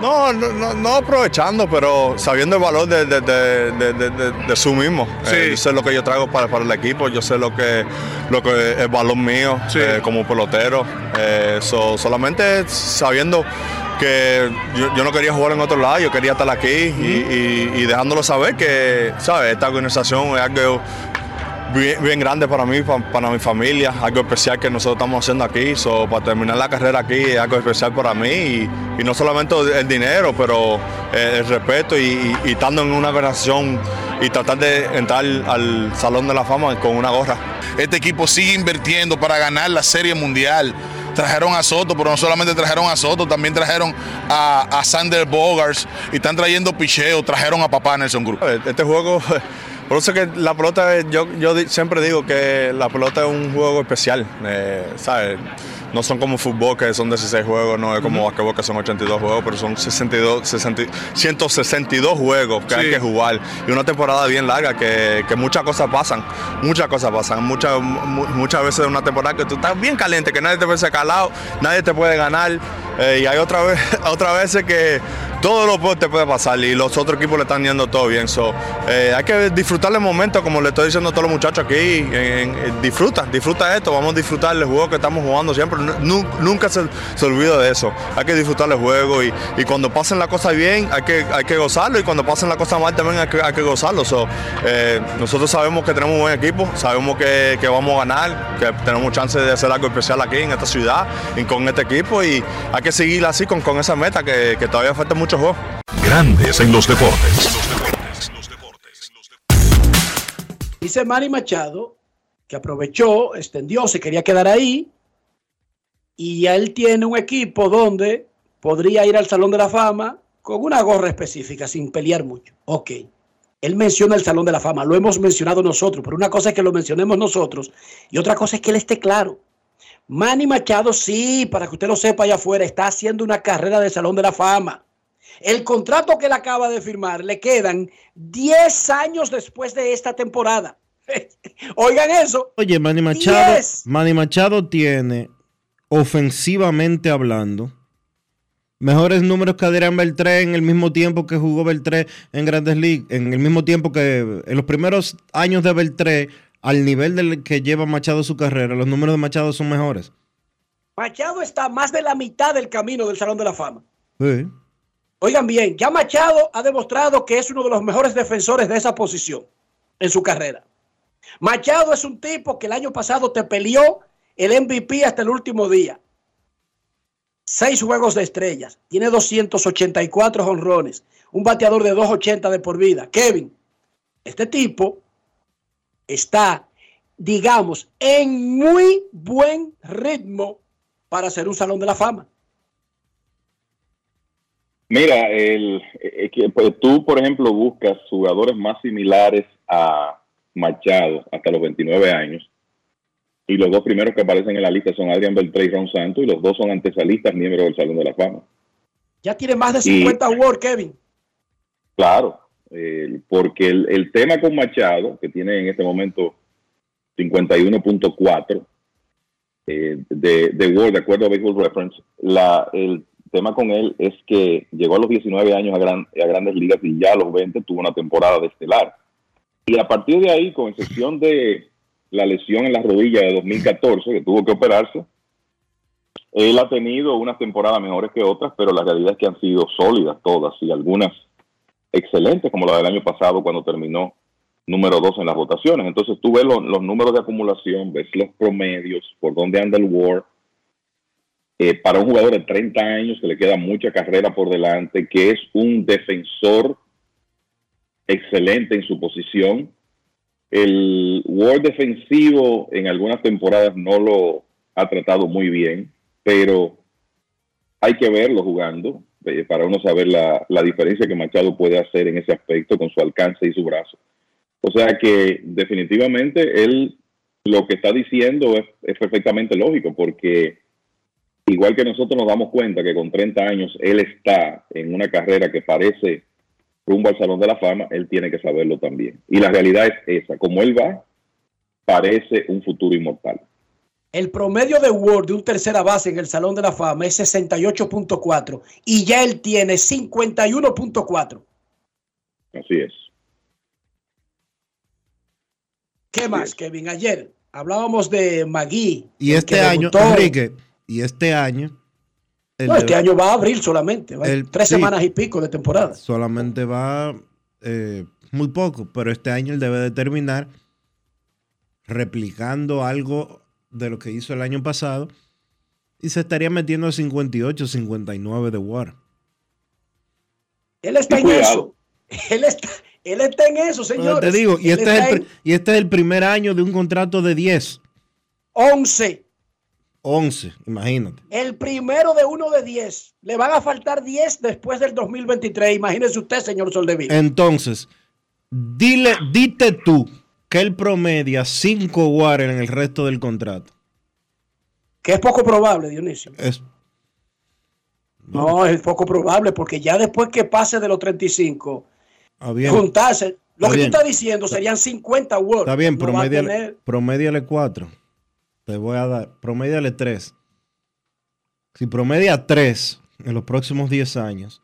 No, no, no aprovechando, pero sabiendo el valor de, de, de, de su mismo. Eh, yo sé lo que yo traigo para, para, el equipo, yo sé lo que, lo que es el valor mío eh, como pelotero. Eh, solamente sabiendo que yo, no quería jugar en otro lado, yo quería estar aquí y, y, dejándolo saber que, ¿sabes? Esta organización es algo bien, grande para mí, para, mi familia, algo especial que nosotros estamos haciendo aquí. So, para terminar la carrera aquí es algo especial para mí y, no solamente el dinero, pero eh, el, respeto y, estando en una organización y tratar de entrar al Salón de la Fama con una gorra. Este equipo sigue invirtiendo para ganar la Serie Mundial trajeron a Soto, pero no solamente trajeron a Soto, también trajeron a, Sander Bogars y están trayendo picheo, trajeron a papá Nelson Cruz. Este juego por eso que la pelota, yo, yo siempre digo que la pelota es un juego especial, eh, ¿sabes? No son como fútbol, que son 16 juegos, no es como basquetbol, que son 82 juegos, pero son 62, 162 juegos que hay que jugar. Y una temporada bien larga, que, muchas cosas pasan, muchas cosas pasan. Muchas, muchas veces una temporada que tú estás bien caliente, que nadie te puede sacar lado, nadie te puede ganar. Eh, y hay otra vez, otra veces que todo lo te puede pasar y los otros equipos le están yendo todo bien. So, eh, hay que disfrutar el momento, como le estoy diciendo a todos los muchachos aquí. disfruta, disfruta esto, vamos a disfrutar el juego que estamos jugando siempre. nunca se, se olvida de eso. Hay que disfrutar el juego y, cuando pasen las cosas bien hay que, hay que gozarlo y cuando pasen las cosas mal también hay que, hay que gozarlo. So, eh, nosotros sabemos que tenemos un buen equipo, sabemos que, que, vamos a ganar, que tenemos chance de hacer algo especial aquí en esta ciudad y con este equipo y hay que seguir así con, con esa meta que, que todavía falta mucho Grandes en los deportes. Dice Manny Machado que aprovechó, extendió, se quería quedar ahí y ya él tiene un equipo donde podría ir al Salón de la Fama con una gorra específica, sin pelear mucho. Ok. Él menciona el Salón de la Fama, lo hemos mencionado nosotros, pero una cosa es que lo mencionemos nosotros y otra cosa es que él esté claro. Manny Machado, sí, para que usted lo sepa allá afuera, está haciendo una carrera del Salón de la Fama. El contrato que él acaba de firmar le quedan 10 años después de esta temporada. Oigan eso. Oye, Manny Machado, Manny Machado tiene, ofensivamente hablando, mejores números que Adrián Beltré en el mismo tiempo que jugó Beltré en Grandes Ligas, en el mismo tiempo que en los primeros años de Beltré, al nivel del que lleva Machado su carrera, los números de Machado son mejores. Machado está más de la mitad del camino del Salón de la Fama. Sí. Oigan bien, ya Machado ha demostrado que es uno de los mejores defensores de esa posición en su carrera. Machado es un tipo que el año pasado te peleó el MVP hasta el último día. Seis juegos de estrellas. Tiene 284 honrones. Un bateador de 280 de por vida. Kevin, este tipo está, digamos, en muy buen ritmo para ser un salón de la fama. Mira, el, eh, pues, tú, por ejemplo, buscas jugadores más similares a Machado hasta los 29 años. Y los dos primeros que aparecen en la lista son Adrián Beltré y Ron Santos, y los dos son antesalistas miembros del Salón de la Fama. Ya tiene más de 50 awards, Kevin. Claro, eh, porque el, el tema con Machado, que tiene en este momento 51.4 eh, de, de World, de acuerdo a Baseball Reference, la, el tema con él es que llegó a los 19 años a, gran- a grandes ligas y ya a los 20 tuvo una temporada de estelar. Y a partir de ahí, con excepción de la lesión en la rodilla de 2014, que tuvo que operarse, él ha tenido unas temporadas mejores que otras, pero la realidad es que han sido sólidas todas y algunas excelentes, como la del año pasado cuando terminó número dos en las votaciones. Entonces tú ves lo- los números de acumulación, ves los promedios, por dónde anda el WAR. Eh, para un jugador de 30 años que le queda mucha carrera por delante, que es un defensor excelente en su posición. El WAR defensivo en algunas temporadas no lo ha tratado muy bien, pero hay que verlo jugando eh, para uno saber la, la diferencia que Machado puede hacer en ese aspecto con su alcance y su brazo. O sea que definitivamente él lo que está diciendo es perfectamente lógico, porque igual que nosotros nos damos cuenta que con 30 años él está en una carrera que parece rumbo al Salón de la Fama, él tiene que saberlo también. Y la realidad es esa, como él va, parece un futuro inmortal. El promedio de Ward de un tercera base en el Salón de la Fama es 68.4 y ya él tiene 51.4. Así es. ¿Qué más, Kevin? Ayer hablábamos de Magui. Y este año, debutó. Enrique, y este año. el No, este de- año va a abril solamente. va a el- tres sí. semanas y pico de temporada. Solamente va eh, muy poco, pero este año él debe de terminar replicando algo de lo que hizo el año pasado y se estaría metiendo a 58, 59 de WAR. Él está en eso. Él está, él está en eso, Pero señores. te digo, y este, es el, y este es el primer año de un contrato de 10, en 11. 11, imagínate. El primero de uno de 10. Le van a faltar 10 después del 2023. Imagínese usted, señor Soldevil. Entonces, dile, dite tú que él promedia 5 WAR en el resto del contrato. Que es poco probable, Dionisio. Es, No, es poco probable porque ya después que pase de los 35, ah, juntarse, lo que bien. tú estás diciendo serían 50 Word. Está bien, No promediale 4. Te voy a dar, promediale 3. Si promedia 3 en los próximos 10 años,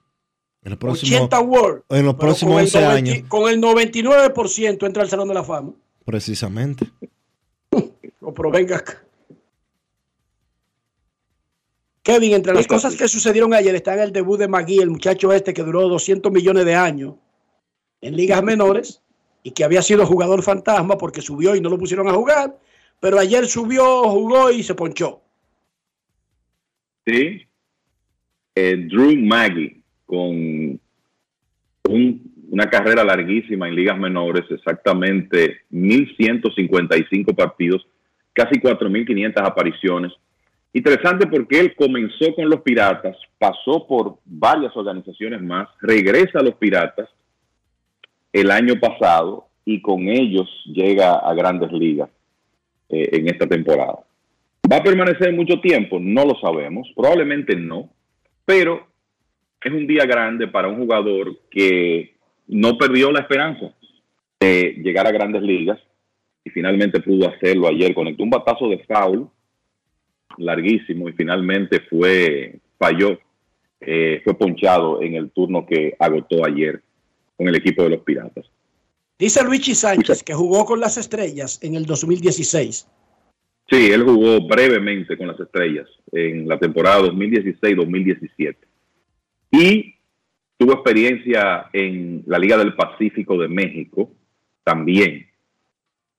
en los próximos, 80 Word. en los próximos con el 11 90 años, Con el 99% entra al Salón de la Fama. precisamente. O pero venga acá. Kevin, entre las cosas que sucedieron ayer está en el debut de Magui, el muchacho este que duró 200 millones de años en ligas menores y que había sido jugador fantasma porque subió y no lo pusieron a jugar, pero ayer subió, jugó y se ponchó. Sí. Eh, Drew Maggie, con un- una carrera larguísima en ligas menores, exactamente 1.155 partidos, casi 4.500 apariciones. Interesante porque él comenzó con los Piratas, pasó por varias organizaciones más, regresa a los Piratas el año pasado y con ellos llega a grandes ligas eh, en esta temporada. ¿Va a permanecer mucho tiempo? No lo sabemos, probablemente no, pero es un día grande para un jugador que no perdió la esperanza de llegar a grandes ligas y finalmente pudo hacerlo ayer. Conectó un batazo de foul larguísimo y finalmente fue, falló, eh, fue ponchado en el turno que agotó ayer con el equipo de los Piratas. Dice Luigi Sánchez que jugó con las estrellas en el 2016. Sí, él jugó brevemente con las estrellas en la temporada 2016-2017. Y tuvo experiencia en la Liga del Pacífico de México también,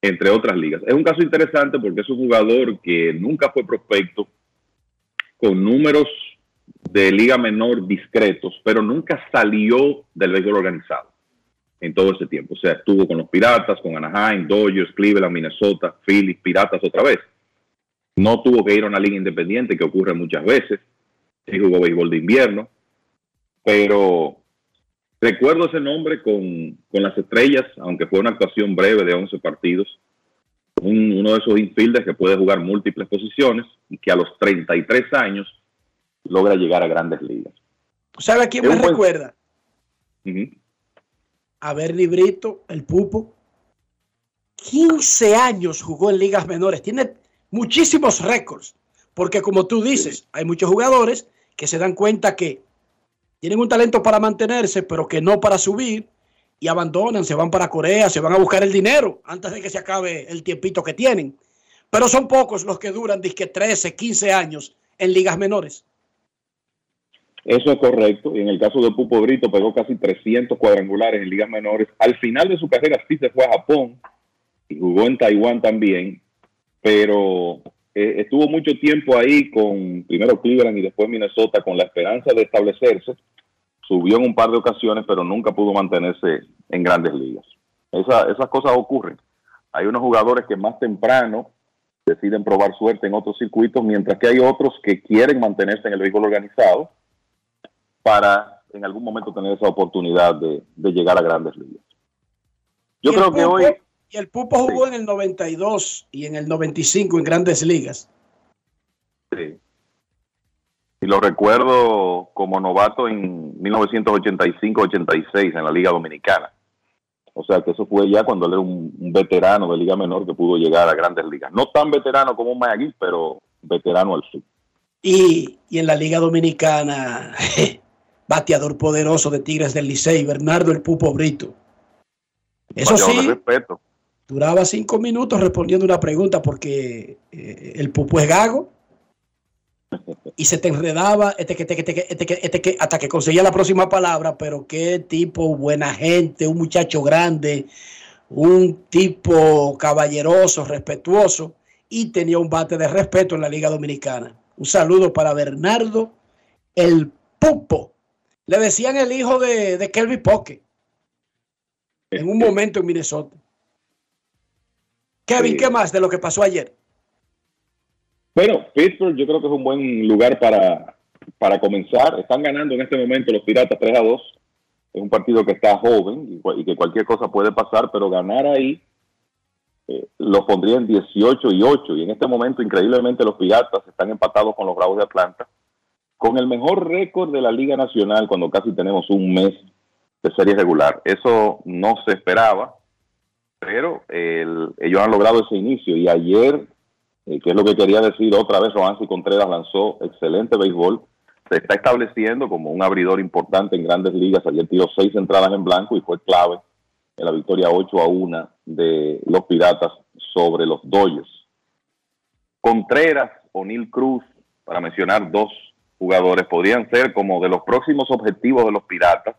entre otras ligas. Es un caso interesante porque es un jugador que nunca fue prospecto, con números de liga menor discretos, pero nunca salió del béisbol organizado en todo ese tiempo. O sea, estuvo con los Piratas, con Anaheim, Dodgers, Cleveland, Minnesota, Phillies, Piratas otra vez. No tuvo que ir a una liga independiente, que ocurre muchas veces. Sí jugó béisbol de invierno. Pero recuerdo ese nombre con, con las estrellas, aunque fue una actuación breve de 11 partidos. Un- uno de esos infielders que puede jugar múltiples posiciones y que a los 33 años logra llegar a grandes ligas. ¿Sabe a quién me buen- recuerda? Ujú. A Bernie Brito, el Pupo. 15 años jugó en ligas menores. Tiene muchísimos récords. Porque como tú dices, hay muchos jugadores que se dan cuenta que tienen un talento para mantenerse, pero que no para subir y abandonan, se van para Corea, se van a buscar el dinero antes de que se acabe el tiempito que tienen. Pero son pocos los que duran, disque 13, 15 años en ligas menores. Eso es correcto. Y en el caso de Pupo Brito, pegó casi 300 cuadrangulares en ligas menores. Al final de su carrera sí se fue a Japón y jugó en Taiwán también, pero eh, estuvo mucho tiempo ahí con primero Cleveland y después Minnesota con la esperanza de establecerse. Subió en un par de ocasiones, pero nunca pudo mantenerse en grandes ligas. Esa- esas cosas ocurren. Hay unos jugadores que más temprano deciden probar suerte en otros circuitos, mientras que hay otros que quieren mantenerse en el béisbol organizado para en algún momento tener esa oportunidad de, de llegar a grandes ligas. Yo creo que Pupo- hoy Y el Pupo jugó en el 92 y en el 95 en grandes ligas. Sí. Y lo recuerdo como novato en 1985-86 en la Liga Dominicana. O sea que eso fue ya cuando él era un, un veterano de Liga Menor que pudo llegar a grandes ligas. No tan veterano como Magui, pero veterano al sur. Y, y en la Liga Dominicana, bateador poderoso de Tigres del Licey, Bernardo el Pupo Brito. Eso sí, respeto. duraba cinco minutos respondiendo una pregunta porque eh, el Pupo es gago y se te enredaba este que, este este este este que, hasta que conseguía la próxima palabra, pero qué tipo buena gente, un muchacho grande, un tipo caballeroso, respetuoso y tenía un bate de respeto en la Liga Dominicana. Un saludo para Bernardo el Pupo. Le decían el hijo de, de Kelvin Poque en un momento en Minnesota. Kevin. ¿qué más de lo que pasó ayer? Bueno, Pittsburgh yo creo que es un buen lugar para, para comenzar. Están ganando en este momento los Piratas 3 a 2. Es un partido que está joven y que cualquier cosa puede pasar, pero ganar ahí eh, los pondría en 18 y 8. Y en este momento, increíblemente, los Piratas están empatados con los Bravos de Atlanta, con el mejor récord de la Liga Nacional cuando casi tenemos un mes de serie regular. Eso no se esperaba, pero el- ellos han logrado ese inicio. Y ayer eh, que es lo que quería decir otra vez, Roansi Contreras lanzó excelente béisbol, se está estableciendo como un abridor importante en grandes ligas, ayer tiró seis entradas en blanco y fue clave en la victoria 8 a 1 de los Piratas sobre los Dodgers. Contreras o Neil Cruz, para mencionar dos jugadores, podrían ser como de los próximos objetivos de los Piratas.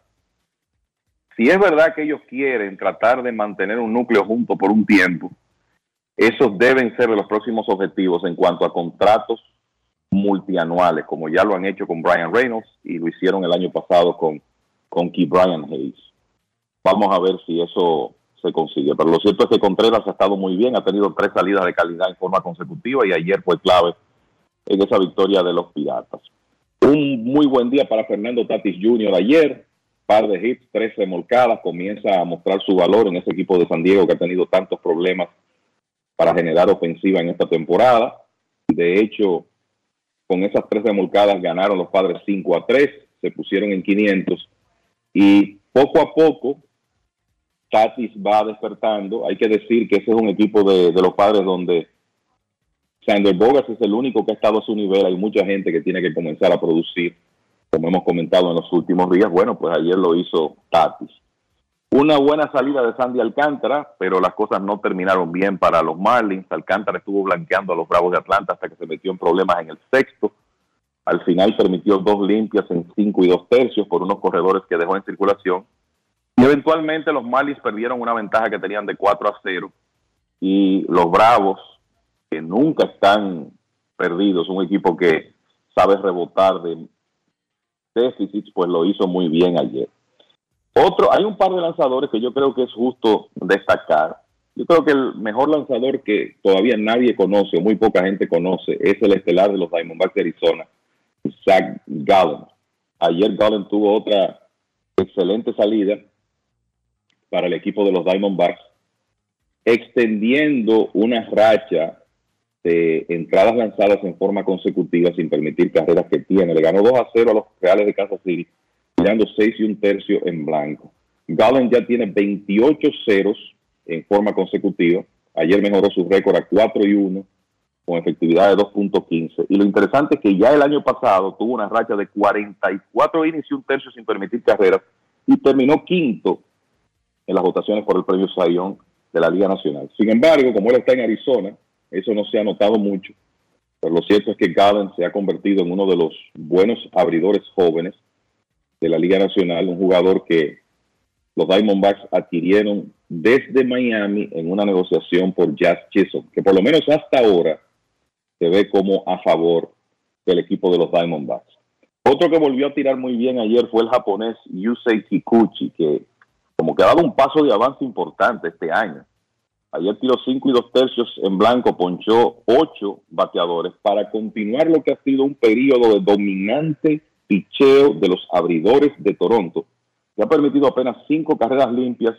Si es verdad que ellos quieren tratar de mantener un núcleo junto por un tiempo, esos deben ser de los próximos objetivos en cuanto a contratos multianuales, como ya lo han hecho con Brian Reynolds y lo hicieron el año pasado con, con Key Brian Hayes. Vamos a ver si eso se consigue. Pero lo cierto es que Contreras ha estado muy bien, ha tenido tres salidas de calidad en forma consecutiva y ayer fue clave en esa victoria de los Piratas. Un muy buen día para Fernando Tatis Jr. ayer, par de hits, tres remolcadas, comienza a mostrar su valor en ese equipo de San Diego que ha tenido tantos problemas para generar ofensiva en esta temporada. De hecho, con esas tres remolcadas ganaron los padres 5 a 3, se pusieron en 500 y poco a poco Tatis va despertando. Hay que decir que ese es un equipo de, de los padres donde Sander Bogas es el único que ha estado a su nivel. Hay mucha gente que tiene que comenzar a producir, como hemos comentado en los últimos días. Bueno, pues ayer lo hizo Tatis. Una buena salida de Sandy Alcántara, pero las cosas no terminaron bien para los Marlins. Alcántara estuvo blanqueando a los Bravos de Atlanta hasta que se metió en problemas en el sexto. Al final permitió dos limpias en cinco y dos tercios por unos corredores que dejó en circulación. Y eventualmente los Marlins perdieron una ventaja que tenían de 4 a 0. Y los Bravos, que nunca están perdidos, un equipo que sabe rebotar de déficits, pues lo hizo muy bien ayer. Otro, hay un par de lanzadores que yo creo que es justo destacar. Yo creo que el mejor lanzador que todavía nadie conoce, o muy poca gente conoce, es el estelar de los Diamondbacks de Arizona, Zach Gallen. Ayer Gallen tuvo otra excelente salida para el equipo de los Diamondbacks, extendiendo una racha de entradas lanzadas en forma consecutiva sin permitir carreras que tiene. Le ganó 2 a 0 a los Reales de Kansas City, tirando 6 y un tercio en blanco. Gallen ya tiene 28 ceros en forma consecutiva. Ayer mejoró su récord a 4 y 1 con efectividad de 2.15. Y lo interesante es que ya el año pasado tuvo una racha de 44 innings y un tercio sin permitir carreras y terminó quinto en las votaciones por el premio Sayón de la Liga Nacional. Sin embargo, como él está en Arizona, eso no se ha notado mucho. Pero lo cierto es que Gallen se ha convertido en uno de los buenos abridores jóvenes de la Liga Nacional, un jugador que los Diamondbacks adquirieron desde Miami en una negociación por Jazz Chisholm, que por lo menos hasta ahora se ve como a favor del equipo de los Diamondbacks. Otro que volvió a tirar muy bien ayer fue el japonés Yusei Kikuchi, que como que ha dado un paso de avance importante este año. Ayer tiró 5 y 2 tercios en blanco, ponchó 8 bateadores para continuar lo que ha sido un periodo de dominante picheo de los abridores de Toronto, que ha permitido apenas 5 carreras limpias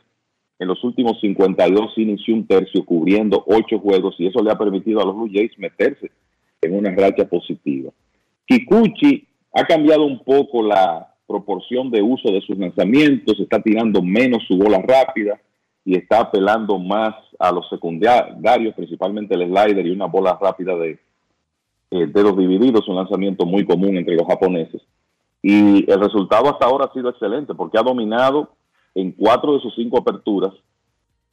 en los últimos 52 innings y un tercio, cubriendo 8 juegos, y eso le ha permitido a los Blue Jays meterse en una racha positiva. Kikuchi ha cambiado un poco la proporción de uso de sus lanzamientos, está tirando menos su bola rápida y está apelando más a los secundarios, principalmente el slider y una bola rápida de eh, dedos divididos, un lanzamiento muy común entre los japoneses. Y el resultado hasta ahora ha sido excelente porque ha dominado en cuatro de sus cinco aperturas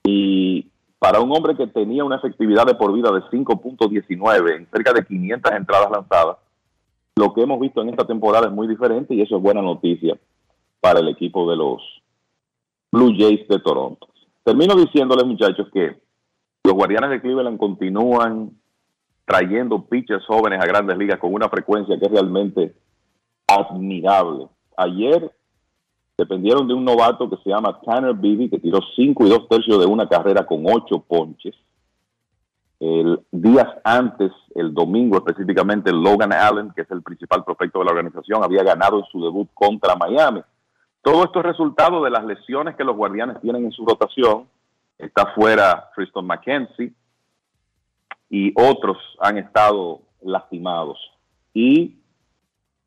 y para un hombre que tenía una efectividad de por vida de 5.19 en cerca de 500 entradas lanzadas, lo que hemos visto en esta temporada es muy diferente y eso es buena noticia para el equipo de los Blue Jays de Toronto. Termino diciéndoles, muchachos, que los Guardianes de Cleveland continúan trayendo pitchers jóvenes a grandes ligas con una frecuencia que es realmente admirable. Ayer dependieron de un novato que se llama Tanner Beebe, que tiró 5 y 2 tercios de una carrera con 8 ponches. El, días antes, el domingo específicamente, Logan Allen, que es el principal prospecto de la organización, había ganado en su debut contra Miami. Todo esto es resultado de las lesiones que los guardianes tienen en su rotación. Está fuera Tristan McKenzie y otros han estado lastimados. Y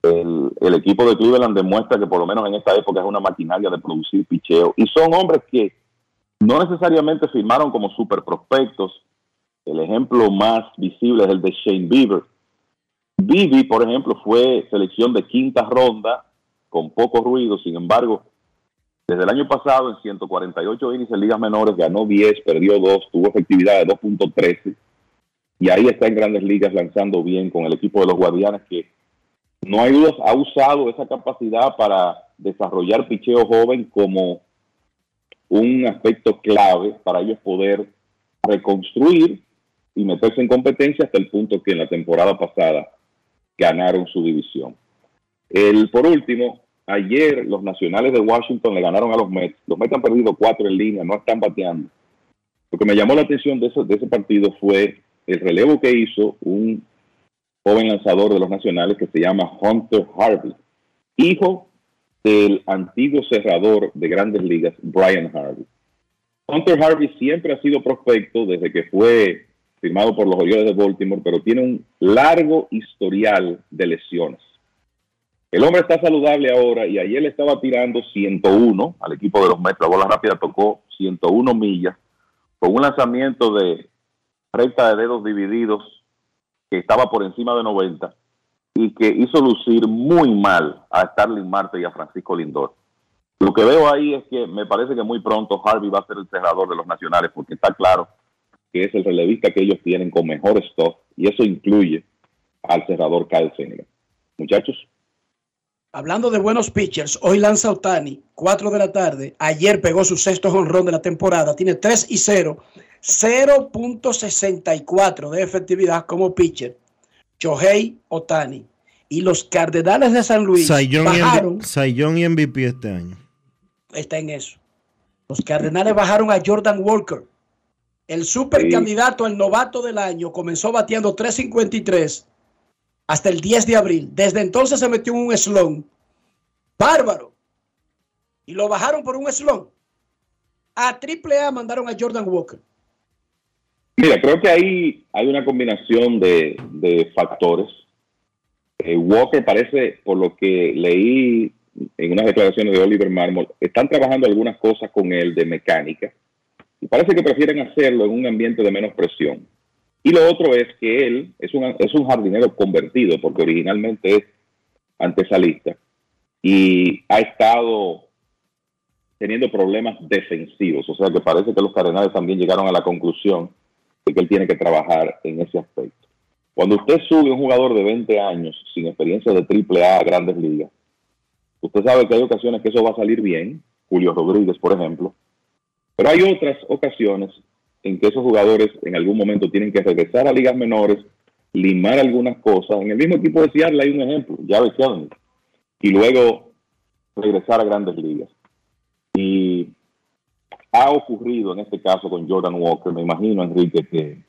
el, equipo de Cleveland demuestra que por lo menos en esta época es una maquinaria de producir picheo. Y son hombres que no necesariamente firmaron como super prospectos, el ejemplo más visible es el de Shane Bieber. Bibi, por ejemplo, fue selección de quinta ronda con poco ruido, sin embargo, desde el año pasado en 148 innings en ligas menores ganó 10, perdió 2, tuvo efectividad de 2.13 y ahí está en grandes ligas lanzando bien con el equipo de los Guardianes que no hay dudas, ha usado esa capacidad para desarrollar picheo joven como un aspecto clave para ellos poder reconstruir y meterse en competencia hasta el punto que en la temporada pasada ganaron su división. El, por último, ayer los nacionales de Washington le ganaron a los Mets. Los Mets han perdido cuatro en línea, no están bateando. Lo que me llamó la atención de ese, de ese partido fue el relevo que hizo un joven lanzador de los nacionales que se llama Hunter Harvey, hijo del antiguo cerrador de grandes ligas, Brian Harvey. Hunter Harvey siempre ha sido prospecto desde que fue firmado por los Orioles de Baltimore, pero tiene un largo historial de lesiones. El hombre está saludable ahora y ayer le estaba tirando 101 al equipo de los Mets. La bola rápida tocó 101 millas con un lanzamiento de recta de dedos divididos que estaba por encima de 90 y que hizo lucir muy mal a Starling Marte y a Francisco Lindor. Lo que veo ahí es que me parece que muy pronto Harvey va a ser el cerrador de los nacionales porque está claro que es el relevista que ellos tienen con mejor stock, y eso incluye al cerrador Kyle Senegal. Muchachos. Hablando de buenos pitchers, hoy lanza Otani, 4 de la tarde. Ayer pegó su sexto jonrón de la temporada. Tiene 3 y 0. 0.64 de efectividad como pitcher. Shohei Otani. Y los Cardenales de San Luis Sayón bajaron. Y, y MVP este año. Está en eso. Los Cardenales bajaron a Jordan Walker el super candidato al novato del año comenzó bateando 3.53 hasta el 10 de abril. Desde entonces se metió un slon. Bárbaro. Y lo bajaron por un slon. A triple A mandaron a Jordan Walker. Mira, creo que ahí hay una combinación de, factores. Eh, Walker parece, por lo que leí en unas declaraciones de Oliver Marmol, están trabajando algunas cosas con él de mecánica y parece que prefieren hacerlo en un ambiente de menos presión. Y lo otro es que él es un, es un jardinero convertido, porque originalmente es antesalista, y ha estado teniendo problemas defensivos. O sea que parece que los Cardenales también llegaron a la conclusión de que él tiene que trabajar en ese aspecto. Cuando usted sube un jugador de 20 años sin experiencia de triple A a grandes ligas, usted sabe que hay ocasiones que eso va a salir bien, Julio Rodríguez, por ejemplo, pero hay otras ocasiones en que esos jugadores en algún momento tienen que regresar a ligas menores, limar algunas cosas. En el mismo equipo de Seattle hay un ejemplo, ya Kelly, y luego regresar a grandes ligas. Y ha ocurrido en este caso con Jordan Walker, me imagino, Enrique, que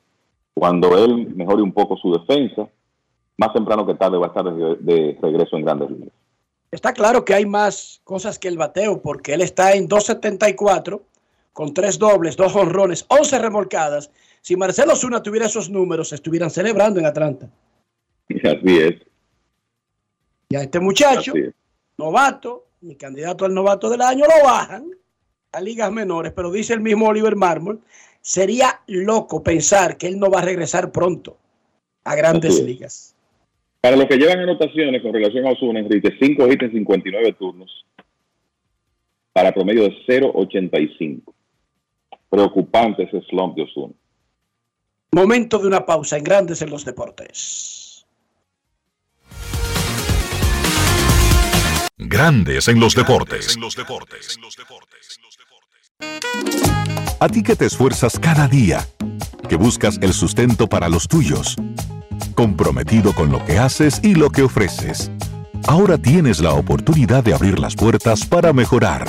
cuando él mejore un poco su defensa, más temprano que tarde va a estar de, regreso en grandes ligas. Está claro que hay más cosas que el bateo, porque él está en 274 con tres dobles, dos honrones, 11 remolcadas. Si Marcelo Zuna tuviera esos números, se estuvieran celebrando en Atlanta. Así es. Y a este muchacho, novato, mi candidato al novato del año, lo bajan a ligas menores, pero dice el mismo Oliver Marmol, sería loco pensar que él no va a regresar pronto a grandes ligas. Para los que llevan anotaciones con relación a Osuna, Enrique, 5 hits en 59 turnos para promedio de 0.85. Preocupante ese slump de Osuna. Momento de una pausa en Grandes en los Deportes. Grandes en los deportes. En los deportes. A ti que te esfuerzas cada día, que buscas el sustento para los tuyos, comprometido con lo que haces y lo que ofreces. Ahora tienes la oportunidad de abrir las puertas para mejorar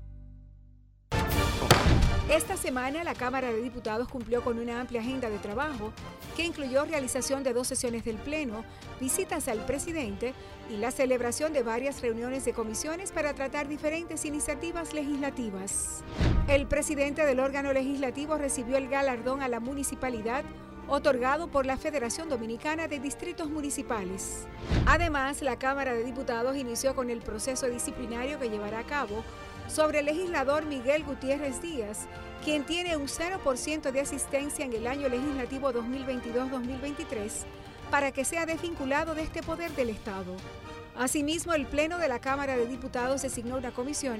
semana, la Cámara de Diputados cumplió con una amplia agenda de trabajo que incluyó realización de dos sesiones del Pleno, visitas al presidente y la celebración de varias reuniones de comisiones para tratar diferentes iniciativas legislativas. El presidente del órgano legislativo recibió el galardón a la municipalidad otorgado por la Federación Dominicana de Distritos Municipales. Además, la Cámara de Diputados inició con el proceso disciplinario que llevará a cabo sobre el legislador Miguel Gutiérrez Díaz, quien tiene un 0% de asistencia en el año legislativo 2022-2023, para que sea desvinculado de este poder del Estado. Asimismo, el Pleno de la Cámara de Diputados designó una comisión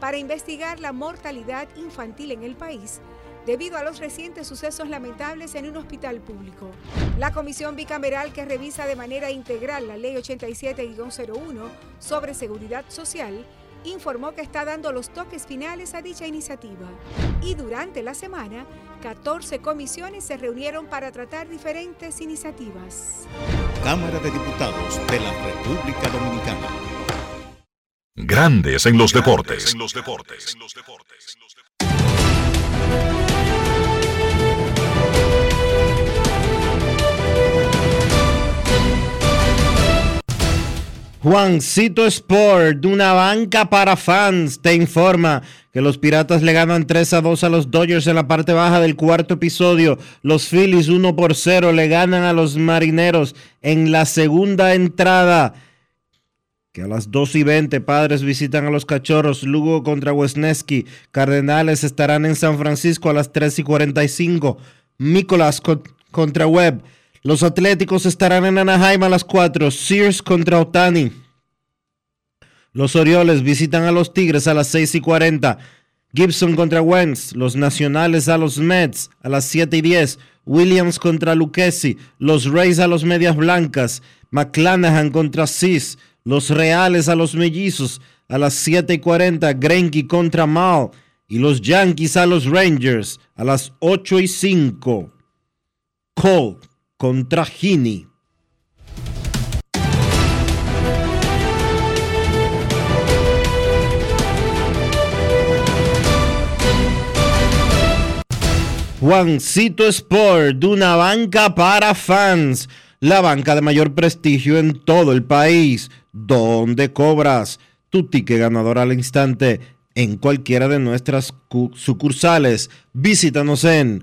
para investigar la mortalidad infantil en el país debido a los recientes sucesos lamentables en un hospital público. La comisión bicameral que revisa de manera integral la Ley 87-01 sobre seguridad social informó que está dando los toques finales a dicha iniciativa. Y durante la semana, 14 comisiones se reunieron para tratar diferentes iniciativas. Cámara de Diputados de la República Dominicana. Grandes en los deportes. En los deportes. Juancito Sport, una banca para fans, te informa que los Piratas le ganan 3 a 2 a los Dodgers en la parte baja del cuarto episodio. Los Phillies 1 por 0 le ganan a los Marineros en la segunda entrada. Que a las 2 y 20 Padres visitan a los Cachorros, Lugo contra Wesneski. Cardenales estarán en San Francisco a las 3 y 45. Nicolás contra Webb. Los Atléticos estarán en Anaheim a las 4. Sears contra Otani. Los Orioles visitan a los Tigres a las 6 y 40. Gibson contra Wentz. Los Nacionales a los Mets a las 7 y 10. Williams contra Lucchesi. Los Rays a los Medias Blancas. McClanahan contra Cis. Los Reales a los Mellizos a las 7 y 40. Greinke contra Mal. Y los Yankees a los Rangers a las 8 y 5. Cole contra Gini. Juancito Sport, una banca para fans, la banca de mayor prestigio en todo el país, donde cobras tu ticket ganador al instante en cualquiera de nuestras sucursales. Visítanos en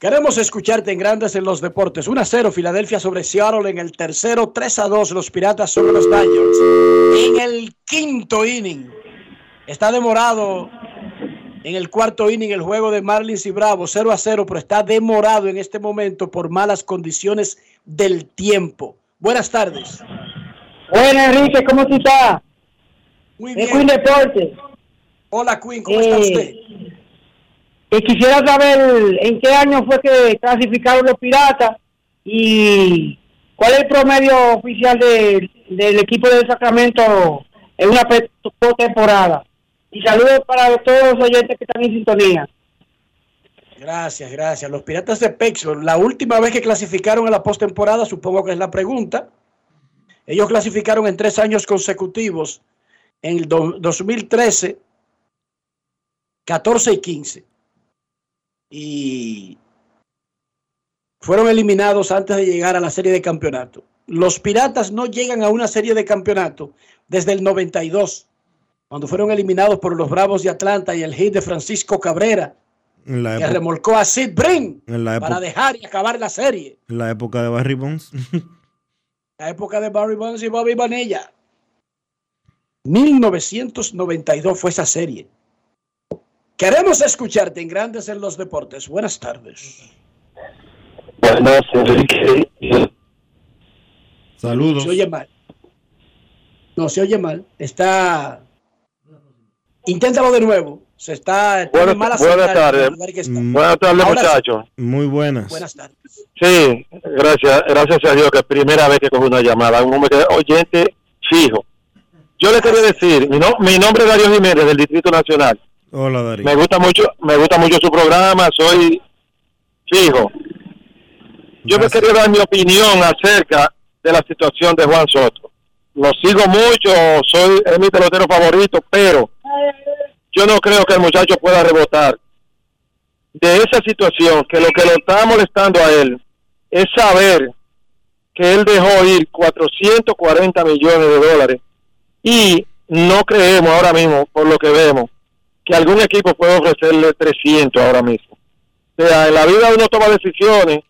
Queremos escucharte en Grandes en los Deportes. 1 a 0 Filadelfia sobre Seattle en el tercero, 3 a 2 los Piratas sobre los Dodgers. En el quinto inning. Está demorado en el cuarto inning el juego de Marlins y Bravo, 0 a 0, pero está demorado en este momento por malas condiciones del tiempo. Buenas tardes. Buenas, Enrique, ¿cómo tú estás? Muy bien. Queen Deportes. Hola, Queen, ¿cómo está Eh, usted? Y quisiera saber en qué año fue que clasificaron los Piratas y cuál es el promedio oficial de- del equipo de Sacramento en una temporada. Y saludos para todos los oyentes que están en sintonía. Gracias, gracias. Los Piratas de Pittsburgh, la última vez que clasificaron a la postemporada, supongo que es la pregunta. Ellos clasificaron en tres años consecutivos, en el do- 2013, 14 y 15. Y fueron eliminados antes de llegar a la serie de campeonato. Los Piratas no llegan a una serie de campeonato desde el 92, cuando fueron eliminados por los Bravos de Atlanta y el hit de Francisco Cabrera En la, que época, remolcó a Sid Brin en la para dejar y acabar la serie. en la época de Barry Bonds. La época de Barry Bonds y Bobby Bonilla. 1992 fue esa serie. Queremos escucharte en Grandes en los Deportes. Buenas tardes. Buenas, Enrique. Saludos. Se oye mal. No, se oye mal. Está. Inténtalo de nuevo. Se está. Buenas, señal tardes. Buenas tardes, sí. muchachos. Muy buenas. Buenas tardes. Sí, gracias, gracias a Dios que es primera vez que cojo una llamada, un hombre que oyente fijo. Yo le quería decir, mi, no- mi nombre es Darío Jiménez del Distrito Nacional. Hola, Darío. Me gusta mucho, me gusta mucho su programa, soy fijo. Yo me quería dar mi opinión acerca de la situación de Juan Soto. Lo sigo mucho, soy es mi pelotero favorito, pero yo no creo que el muchacho pueda rebotar de esa situación, que lo que lo está molestando a él es saber que él dejó ir 440 millones de dólares y no creemos ahora mismo, por lo que vemos, que algún equipo puede ofrecerle 300 ahora mismo. O sea, en la vida uno toma decisiones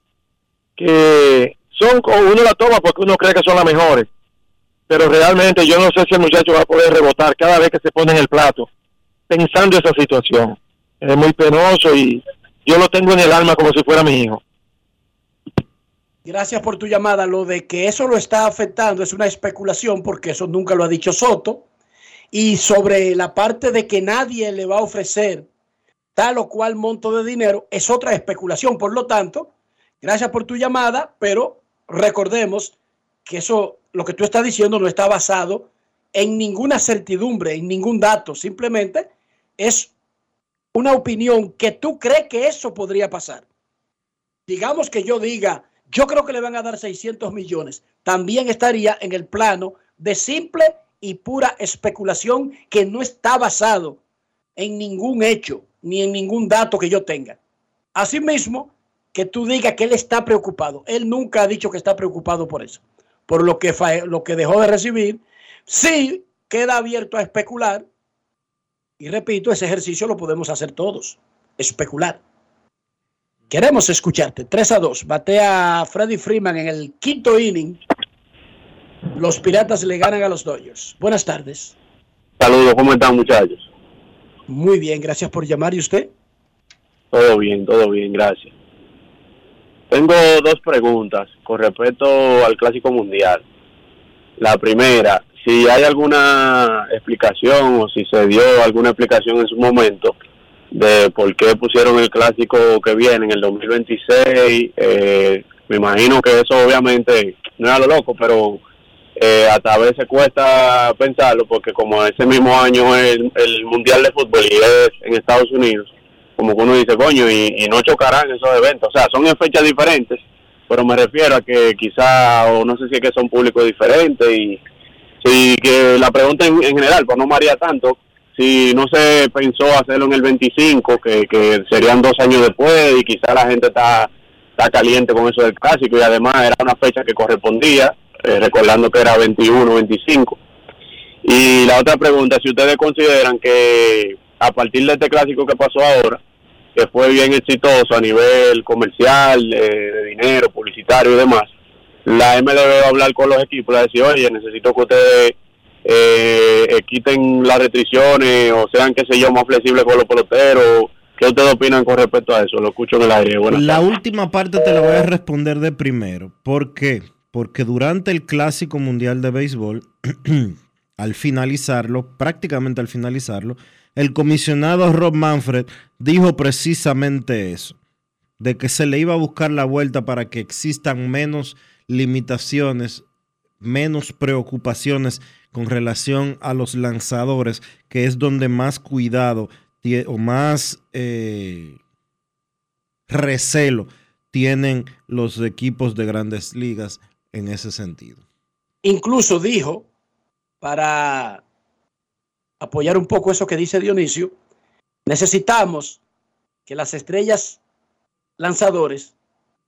que son, uno la toma porque uno cree que son las mejores, pero realmente yo no sé si el muchacho va a poder rebotar cada vez que se pone en el plato, pensando esa situación. Es muy penoso y yo lo tengo en el alma como si fuera mi hijo. Gracias por tu llamada. Lo de que eso lo está afectando es una especulación porque eso nunca lo ha dicho Soto. Y sobre la parte de que nadie le va a ofrecer tal o cual monto de dinero es otra especulación. Por lo tanto, gracias por tu llamada, pero recordemos que eso, lo que tú estás diciendo no está basado en ninguna certidumbre, en ningún dato. Simplemente es una opinión que tú crees que eso podría pasar. Digamos que yo diga, yo creo que le van a dar 600 millones. También estaría en el plano de simple y pura especulación que no está basado en ningún hecho. ni en ningún dato que yo tenga. Asimismo, que tú digas que él está preocupado. Él nunca ha dicho que está preocupado por eso, por lo que, lo que dejó de recibir. Sí, queda abierto a especular. Y repito, ese ejercicio lo podemos hacer todos, especular. Queremos escucharte. 3 a 2. Batea Freddy Freeman en el quinto inning. Los Piratas le ganan a los Dodgers. Buenas tardes. Saludos, ¿cómo están muchachos? Muy bien, gracias por llamar. ¿Y usted? Todo bien, todo bien, gracias. Tengo dos preguntas con respecto al Clásico Mundial. La primera, si hay alguna explicación o si se dio alguna explicación en su momento de por qué pusieron el Clásico que viene en el 2026. Eh, me imagino que eso obviamente no es a lo loco, pero eh, hasta a veces cuesta pensarlo porque como ese mismo año es el, el Mundial de Fútbol y es en Estados Unidos, como que uno dice, coño, y, no chocarán esos eventos. O sea, son en fechas diferentes, pero me refiero a que quizá, o no sé si es que son públicos diferentes, y sí, que la pregunta en, en general, pues no me haría tanto, si no se pensó hacerlo en el 25, que, que serían dos años después, y quizá la gente está, está caliente con eso del clásico, y además era una fecha que correspondía, eh, recordando que era 21, 25. Y la otra pregunta, si ustedes consideran que a partir de este clásico que pasó ahora, que fue bien exitoso a nivel comercial, eh, de dinero, publicitario y demás, la MLB va a hablar con los equipos, va a decir, oye, necesito que ustedes eh, eh, quiten las restricciones o sean, qué sé yo, más flexibles con los peloteros. ¿Qué ustedes opinan con respecto a eso? Lo escucho en el aire. Buenas La tardes. última parte te la voy a responder de primero. ¿Por qué? Porque durante el Clásico Mundial de Béisbol, al finalizarlo, prácticamente al finalizarlo, el comisionado Rob Manfred dijo precisamente eso, de que se le iba a buscar la vuelta para que existan menos limitaciones, menos preocupaciones con relación a los lanzadores, que es donde más cuidado o más eh, recelo tienen los equipos de grandes ligas en ese sentido. Incluso dijo, para apoyar un poco eso que dice Dionisio, necesitamos que las estrellas lanzadores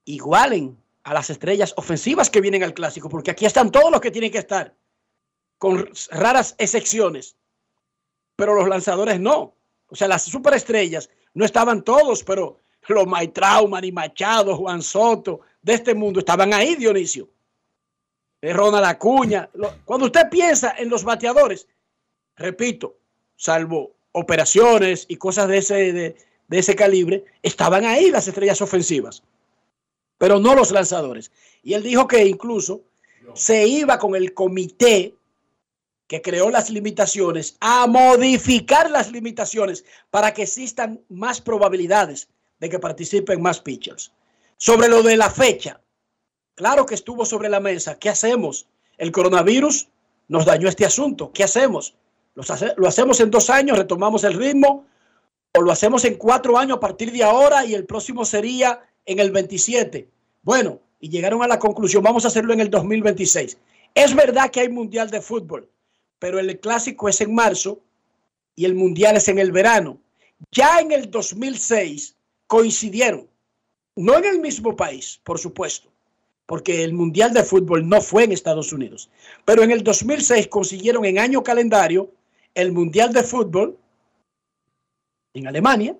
igualen a las estrellas ofensivas que vienen al clásico, porque aquí están todos los que tienen que estar, con raras excepciones, pero los lanzadores no. O sea, las superestrellas no estaban todos, pero los Maitrao, Manny Machado, Juan Soto, de este mundo estaban ahí, Dionisio. Eh, Ronald Acuña. Cuando usted piensa en los bateadores, repito, salvo operaciones y cosas de ese, de, de ese calibre, estaban ahí las estrellas ofensivas, pero no los lanzadores. Y él dijo que incluso se iba con el comité que creó las limitaciones a modificar las limitaciones para que existan más probabilidades de que participen más pitchers. Sobre lo de la fecha, claro que estuvo sobre la mesa. ¿Qué hacemos? El coronavirus nos dañó este asunto. ¿Qué hacemos? ¿Los hace- ¿Lo hacemos en dos años, retomamos el ritmo? ¿O lo hacemos en cuatro años a partir de ahora y el próximo sería en el 27? Bueno, y llegaron a la conclusión, vamos a hacerlo en el 2026. Es verdad que hay Mundial de Fútbol, pero el clásico es en marzo y el Mundial es en el verano. Ya en el 2006 coincidieron, no en el mismo país, por supuesto, porque el Mundial de Fútbol no fue en Estados Unidos, pero en el 2006 consiguieron en año calendario el Mundial de Fútbol en Alemania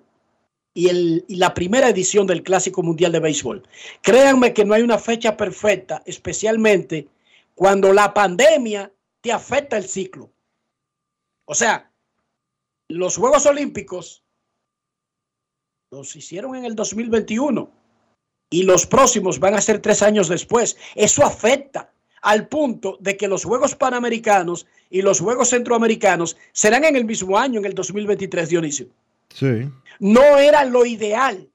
y, el, y la primera edición del Clásico Mundial de Béisbol. Créanme que no hay una fecha perfecta, especialmente cuando la pandemia te afecta el ciclo. O sea, los Juegos Olímpicos los hicieron en el 2021 y los próximos van a ser tres años después. Eso afecta al punto de que los Juegos Panamericanos y los Juegos Centroamericanos serán en el mismo año, en el 2023, Dionisio. Sí. No era lo ideal,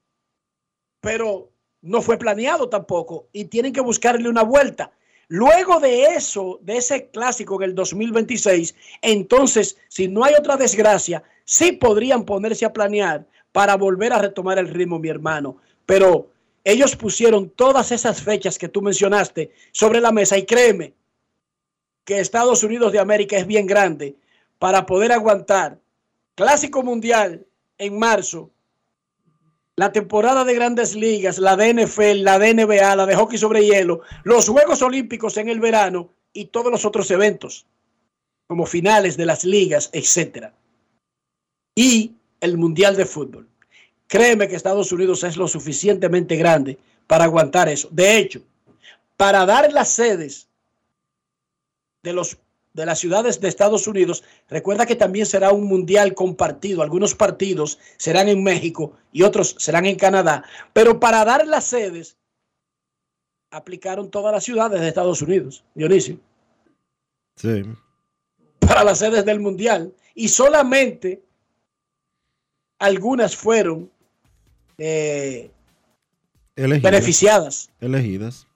pero no fue planeado tampoco y tienen que buscarle una vuelta. Luego de eso, de ese clásico en el 2026, entonces, si no hay otra desgracia, sí podrían ponerse a planear para volver a retomar el ritmo, mi hermano. Pero ellos pusieron todas esas fechas que tú mencionaste sobre la mesa y créeme que Estados Unidos de América es bien grande para poder aguantar clásico mundial en marzo la temporada de grandes ligas, la de NFL, la de NBA, la de hockey sobre hielo, los Juegos Olímpicos en el verano y todos los otros eventos, como finales de las ligas, etcétera. Y el Mundial de Fútbol. Créeme que Estados Unidos es lo suficientemente grande para aguantar eso. De hecho, para dar las sedes de los de las ciudades de Estados Unidos, recuerda que también será un mundial compartido. Algunos partidos serán en México y otros serán en Canadá. Pero para dar las sedes, aplicaron todas las ciudades de Estados Unidos, Dionisio. Sí. Para las sedes del mundial. Y solamente algunas fueron eh, Elegidas. beneficiadas, Elegidas.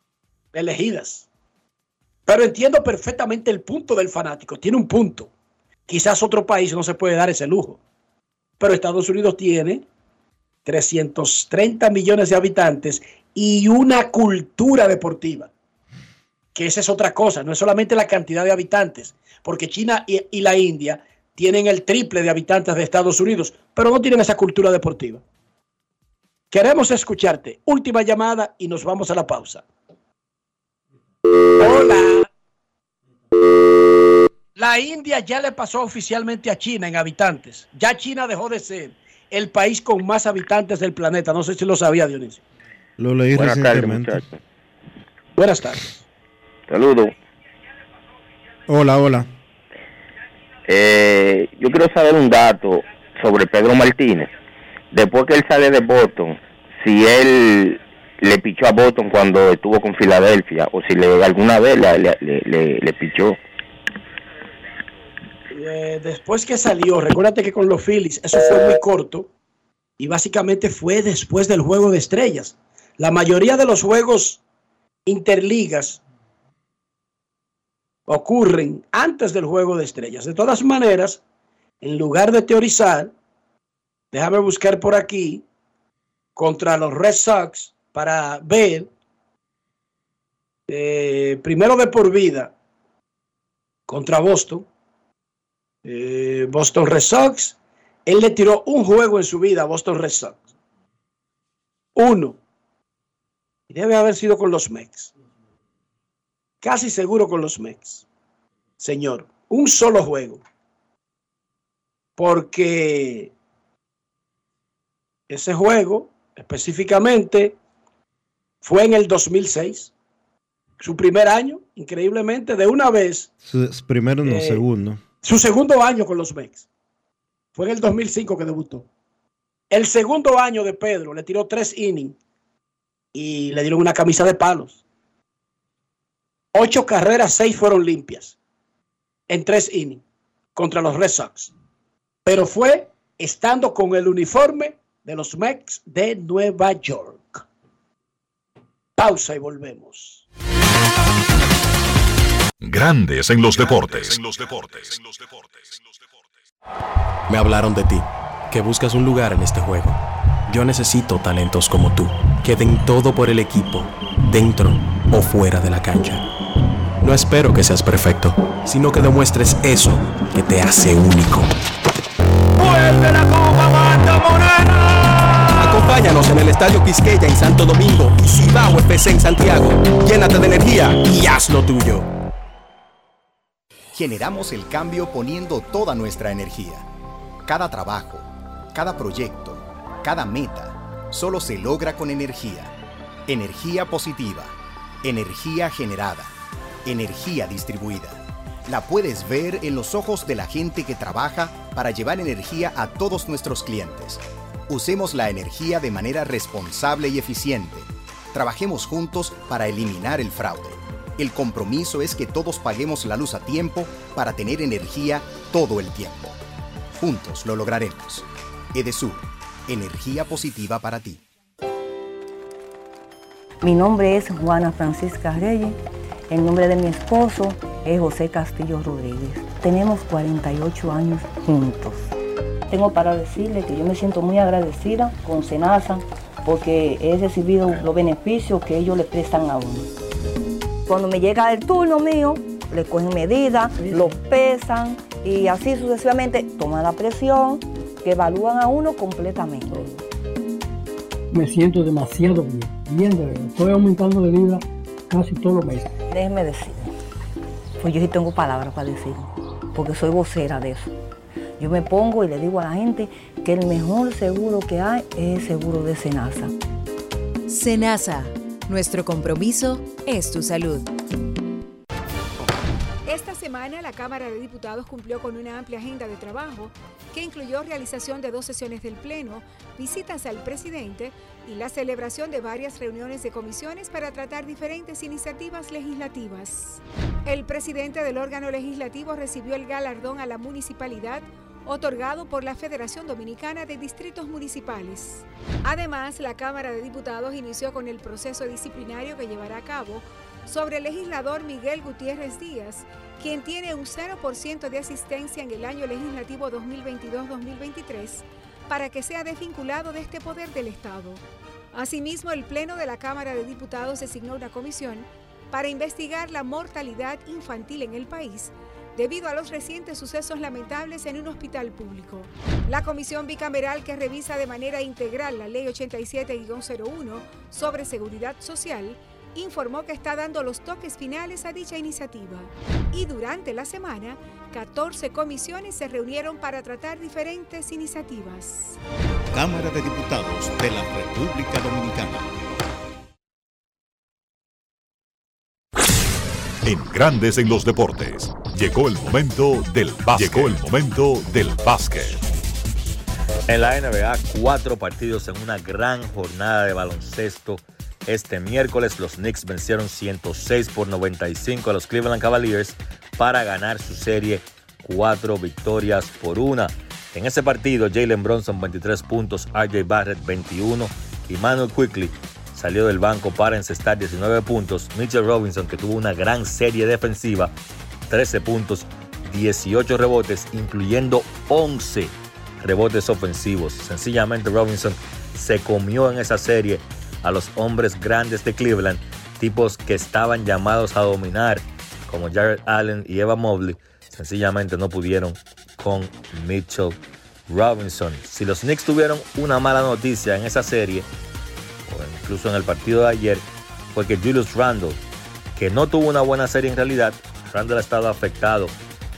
elegidas. Pero entiendo perfectamente el punto del fanático. Tiene un punto. Quizás otro país no se puede dar ese lujo. Pero Estados Unidos tiene 330 millones de habitantes y una cultura deportiva. Que esa es otra cosa. No es solamente la cantidad de habitantes. Porque China y, y la India tienen el triple de habitantes de Estados Unidos. Pero no tienen esa cultura deportiva. Queremos escucharte. Última llamada y nos vamos a la pausa. Hola. La India ya le pasó oficialmente a China en habitantes. Ya China dejó de ser el país con más habitantes del planeta. No sé si lo sabía, Dionisio. Lo leí Buenas tardes, recientemente. Buenas tardes. Saludos. hola, hola. Eh, yo quiero saber un dato sobre Pedro Martínez. Después que él sale de Boston, si él le pichó a Boston cuando estuvo con Filadelfia o si le alguna vez le, le, pichó. Eh, después que salió, recuérdate que con los Phillies eso fue muy corto y básicamente fue después del juego de estrellas. La mayoría de los juegos interligas ocurren antes del juego de estrellas. De todas maneras, en lugar de teorizar, déjame buscar por aquí contra los Red Sox para ver eh, primero de por vida contra Boston. Eh, Boston Red Sox. Él le tiró un juego en su vida a Boston Red Sox. Uno. Y debe haber sido con los Mex. Casi seguro con los Mex. Señor, un solo juego. Porque ese juego específicamente fue en el 2006. Su primer año, increíblemente, de una vez Su- Primero no, Eh, segundo. su segundo año con los Mex. Fue en el 2005 que debutó. El segundo año de Pedro le tiró tres innings y le dieron una camisa de palos. Ocho carreras, seis fueron limpias en tres innings contra los Red Sox. Pero fue estando con el uniforme de los Mex de Nueva York. Pausa y volvemos. Grandes en los deportes. Me hablaron de ti, que buscas un lugar en este juego. Yo necesito talentos como tú, que den todo por el equipo, dentro o fuera de la cancha. No espero que seas perfecto, sino que demuestres eso que te hace único. ¡Vuelve la Copa! Acompáñanos en el Estadio Quisqueya en Santo Domingo y Cibao FC en Santiago. Llénate de energía y haz lo tuyo. Generamos el cambio poniendo toda nuestra energía. Cada trabajo, cada proyecto, cada meta, solo se logra con energía. Energía positiva, energía generada, energía distribuida. La puedes ver en los ojos de la gente que trabaja para llevar energía a todos nuestros clientes. Usemos la energía de manera responsable y eficiente. Trabajemos juntos para eliminar el fraude. El compromiso es que todos paguemos la luz a tiempo para tener energía todo el tiempo. Juntos lo lograremos. Edesur, energía positiva para ti. Mi nombre es Juana Francisca Reyes. El nombre de mi esposo es José Castillo Rodríguez. Tenemos 48 años juntos. Tengo para decirle que yo me siento muy agradecida con Senasa porque he recibido los beneficios que ellos le prestan a uno. Cuando me llega el turno mío, le cogen medidas, lo pesan y así sucesivamente toman la presión, que evalúan a uno completamente. Me siento demasiado bien, bien de verdad. Estoy aumentando de vida casi todos los meses. Déjeme decir, pues yo sí tengo palabras para decir, porque soy vocera de eso. Yo me pongo y le digo a la gente que el mejor seguro que hay es el seguro de Senasa. Senasa, nuestro compromiso es tu salud. Esta semana la Cámara de Diputados cumplió con una amplia agenda de trabajo que incluyó realización de dos sesiones del Pleno, visitas al presidente y la celebración de varias reuniones de comisiones para tratar diferentes iniciativas legislativas. El presidente del órgano legislativo recibió el galardón a la municipalidad otorgado por la Federación Dominicana de Distritos Municipales. Además, la Cámara de Diputados inició con el proceso disciplinario que llevará a cabo sobre el legislador Miguel Gutiérrez Díaz, quien tiene un 0% de asistencia en el año legislativo 2022-2023 para que sea desvinculado de este poder del Estado. Asimismo, el Pleno de la Cámara de Diputados designó una comisión para investigar la mortalidad infantil en el país debido a los recientes sucesos lamentables en un hospital público. La comisión bicameral que revisa de manera integral la Ley 87-01 sobre seguridad social informó que está dando los toques finales a dicha iniciativa. Y durante la semana, 14 comisiones se reunieron para tratar diferentes iniciativas. Cámara de Diputados de la República Dominicana. Grandes en los Deportes. Llegó el momento del básquet. Llegó el momento del básquet. En la NBA, cuatro partidos en una gran jornada de baloncesto. Este miércoles los Knicks vencieron 106 por 95 a los Cleveland Cavaliers para ganar su serie cuatro victorias por una. En ese partido, Jalen Bronson 23 puntos, RJ Barrett 21 y Manuel Quickly salió del banco para encestar 19 puntos. Mitchell Robinson, que tuvo una gran serie defensiva, 13 puntos, 18 rebotes, incluyendo 11 rebotes ofensivos. Sencillamente Robinson se comió en esa serie a los hombres grandes de Cleveland, tipos que estaban llamados a dominar, como Jared Allen y Eva Mobley, sencillamente no pudieron con Mitchell Robinson. Si los Knicks tuvieron una mala noticia en esa serie, incluso en el partido de ayer, fue que Julius Randle, que no tuvo una buena serie en realidad, Randle ha estado afectado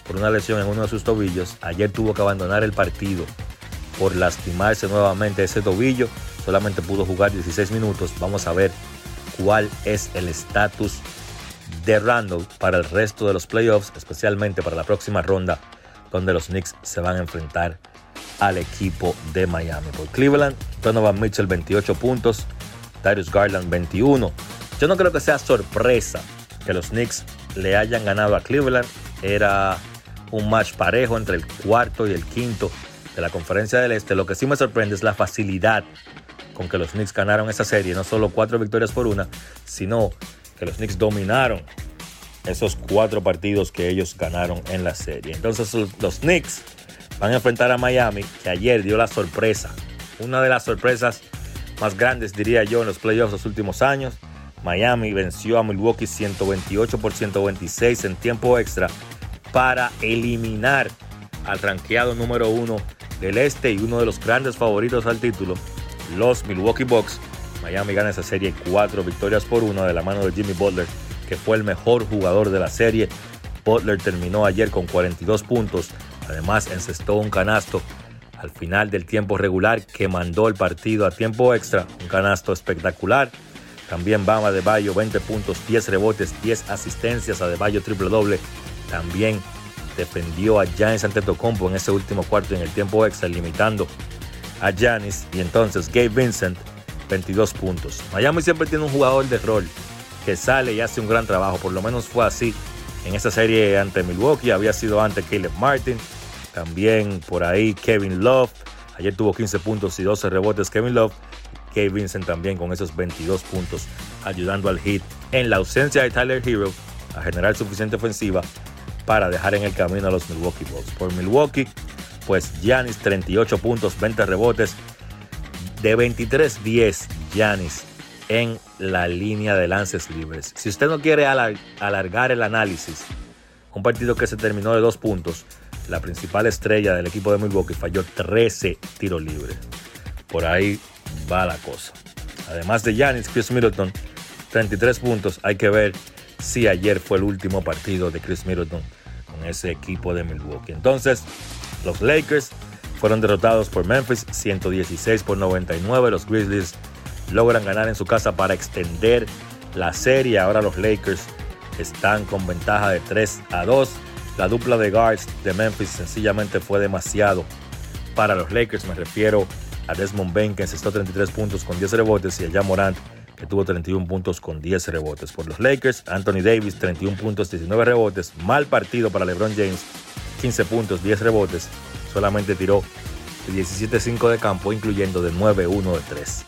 por una lesión en uno de sus tobillos. Ayer tuvo que abandonar el partido por lastimarse nuevamente ese tobillo. Solamente pudo jugar 16 minutos. Vamos a ver cuál es el estatus de Randall para el resto de los playoffs, especialmente para la próxima ronda, donde los Knicks se van a enfrentar al equipo de Miami. Por Cleveland, Donovan Mitchell 28 puntos, Darius Garland 21. Yo no creo que sea sorpresa que los Knicks le hayan ganado a Cleveland. Era un match parejo entre el cuarto y el quinto de la conferencia del Este. Lo que sí me sorprende es la facilidad con que los Knicks ganaron esa serie. No solo cuatro victorias por una, sino que los Knicks dominaron esos cuatro partidos que ellos ganaron en la serie. Entonces los Knicks van a enfrentar a Miami, que ayer dio la sorpresa. Una de las sorpresas más grandes, diría yo, en los playoffs los últimos años. Miami venció a Milwaukee 128 por 126 en tiempo extra para eliminar al ranqueado número uno del este y uno de los grandes favoritos al título, los Milwaukee Bucks. Miami gana esa serie cuatro victorias por una de la mano de Jimmy Butler, que fue el mejor jugador de la serie. Butler terminó ayer con 42 puntos, además encestó un canasto al final del tiempo regular que mandó el partido a tiempo extra, un canasto espectacular. También Bama de Bayo, 20 puntos, 10 rebotes, 10 asistencias. A De Bayo triple doble. También defendió a Giannis Antetokounmpo en ese último cuarto en el tiempo extra, limitando a Giannis. Y entonces Gabe Vincent, 22 puntos. Miami siempre tiene un jugador de rol que sale y hace un gran trabajo. Por lo menos fue así en esa serie ante Milwaukee. Había sido ante Caleb Martin. También por ahí Kevin Love. Ayer tuvo 15 puntos y 12 rebotes Kevin Love. Gabe Vincent también con esos 22 puntos, ayudando al hit en la ausencia de Tyler Hero a generar suficiente ofensiva para dejar en el camino a los Milwaukee Bucks. Por Milwaukee, pues Giannis 38 puntos, 20 rebotes, de 23-10 Giannis en la línea de lances libres. Si usted no quiere alargar el análisis, un partido que se terminó de dos puntos, la principal estrella del equipo de Milwaukee, falló 13 tiros libres. Por ahí va la cosa. Además de Giannis, Chris Middleton, 33 puntos. Hay que ver si ayer fue el último partido de Chris Middleton con ese equipo de Milwaukee. Entonces, los Lakers fueron derrotados por Memphis 116 por 99. Los Grizzlies logran ganar en su casa para extender la serie. Ahora los Lakers están con ventaja de 3 a 2. La dupla de guards de Memphis sencillamente fue demasiado para los Lakers. Me refiero a Desmond Bain, que encestó 33 puntos con 10 rebotes, y a Jan Morant, que tuvo 31 puntos con 10 rebotes. Por los Lakers, Anthony Davis, 31 puntos, 19 rebotes. Mal partido para LeBron James, 15 puntos, 10 rebotes. Solamente tiró 17-5 de campo, incluyendo de 9-1 de 3.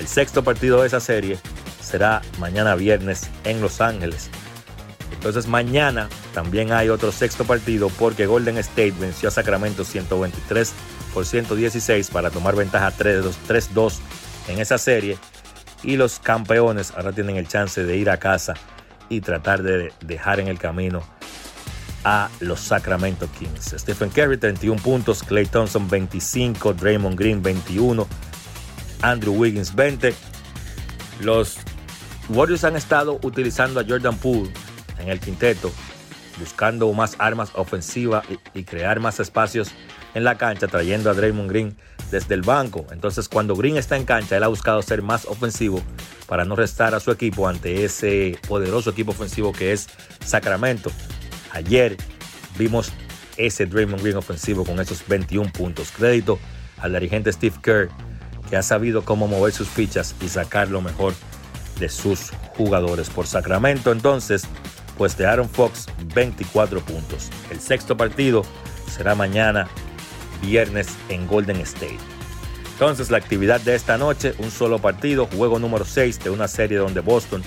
El sexto partido de esa serie será mañana viernes en Los Ángeles. Entonces mañana también hay otro sexto partido porque Golden State venció a Sacramento 123 por 116 para tomar ventaja 3-2 en esa serie. Y los campeones ahora tienen el chance de ir a casa y tratar de dejar en el camino a los Sacramento Kings. Stephen Curry 31 puntos, Clay Thompson 25, Draymond Green 21, Andrew Wiggins 20. Los Warriors han estado utilizando a Jordan Poole en el quinteto, buscando más armas ofensivas y, crear más espacios en la cancha, trayendo a Draymond Green desde el banco. Entonces, cuando Green está en cancha, él ha buscado ser más ofensivo para no restar a su equipo ante ese poderoso equipo ofensivo que es Sacramento. Ayer vimos ese Draymond Green ofensivo con esos 21 puntos. Crédito al dirigente Steve Kerr, que ha sabido cómo mover sus fichas y sacar lo mejor de sus jugadores. Por Sacramento, entonces, pues de Aaron Fox 24 puntos. El sexto partido será mañana, viernes, en Golden State. Entonces la actividad de esta noche, un solo partido, juego número 6 de una serie donde Boston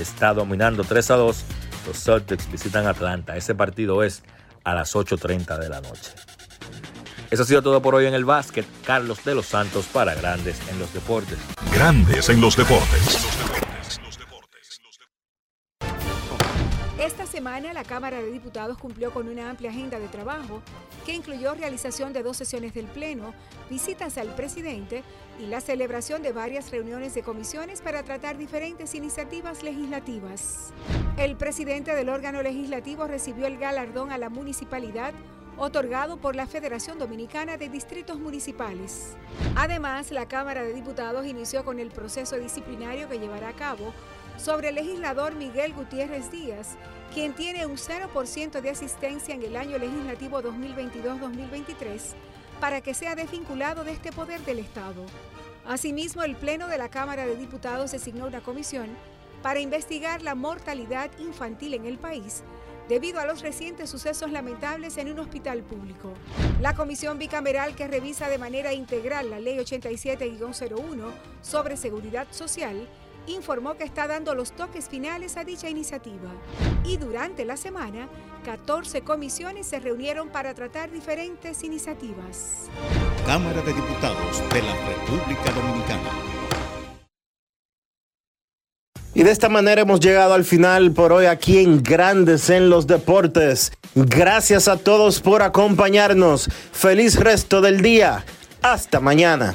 está dominando 3 a 2. Los Celtics visitan Atlanta. Ese partido es a las 8.30 de la noche. Eso ha sido todo por hoy en el básquet. Carlos de los Santos para Grandes en los Deportes. Grandes en los Deportes. La Cámara de Diputados cumplió con una amplia agenda de trabajo que incluyó realización de dos sesiones del Pleno, visitas al presidente y la celebración de varias reuniones de comisiones para tratar diferentes iniciativas legislativas. El presidente del órgano legislativo recibió el galardón a la municipalidad otorgado por la Federación Dominicana de Distritos Municipales. Además, la Cámara de Diputados inició con el proceso disciplinario que llevará a cabo sobre el legislador Miguel Gutiérrez Díaz, quien tiene un 0% de asistencia en el año legislativo 2022-2023, para que sea desvinculado de este poder del Estado. Asimismo, el Pleno de la Cámara de Diputados designó una comisión para investigar la mortalidad infantil en el país debido a los recientes sucesos lamentables en un hospital público. La comisión bicameral que revisa de manera integral la Ley 87-01 sobre seguridad social informó que está dando los toques finales a dicha iniciativa. Y durante la semana, 14 comisiones se reunieron para tratar diferentes iniciativas. Cámara de Diputados de la República Dominicana. Y de esta manera hemos llegado al final por hoy aquí en Grandes en los Deportes. Gracias a todos por acompañarnos. Feliz resto del día. Hasta mañana.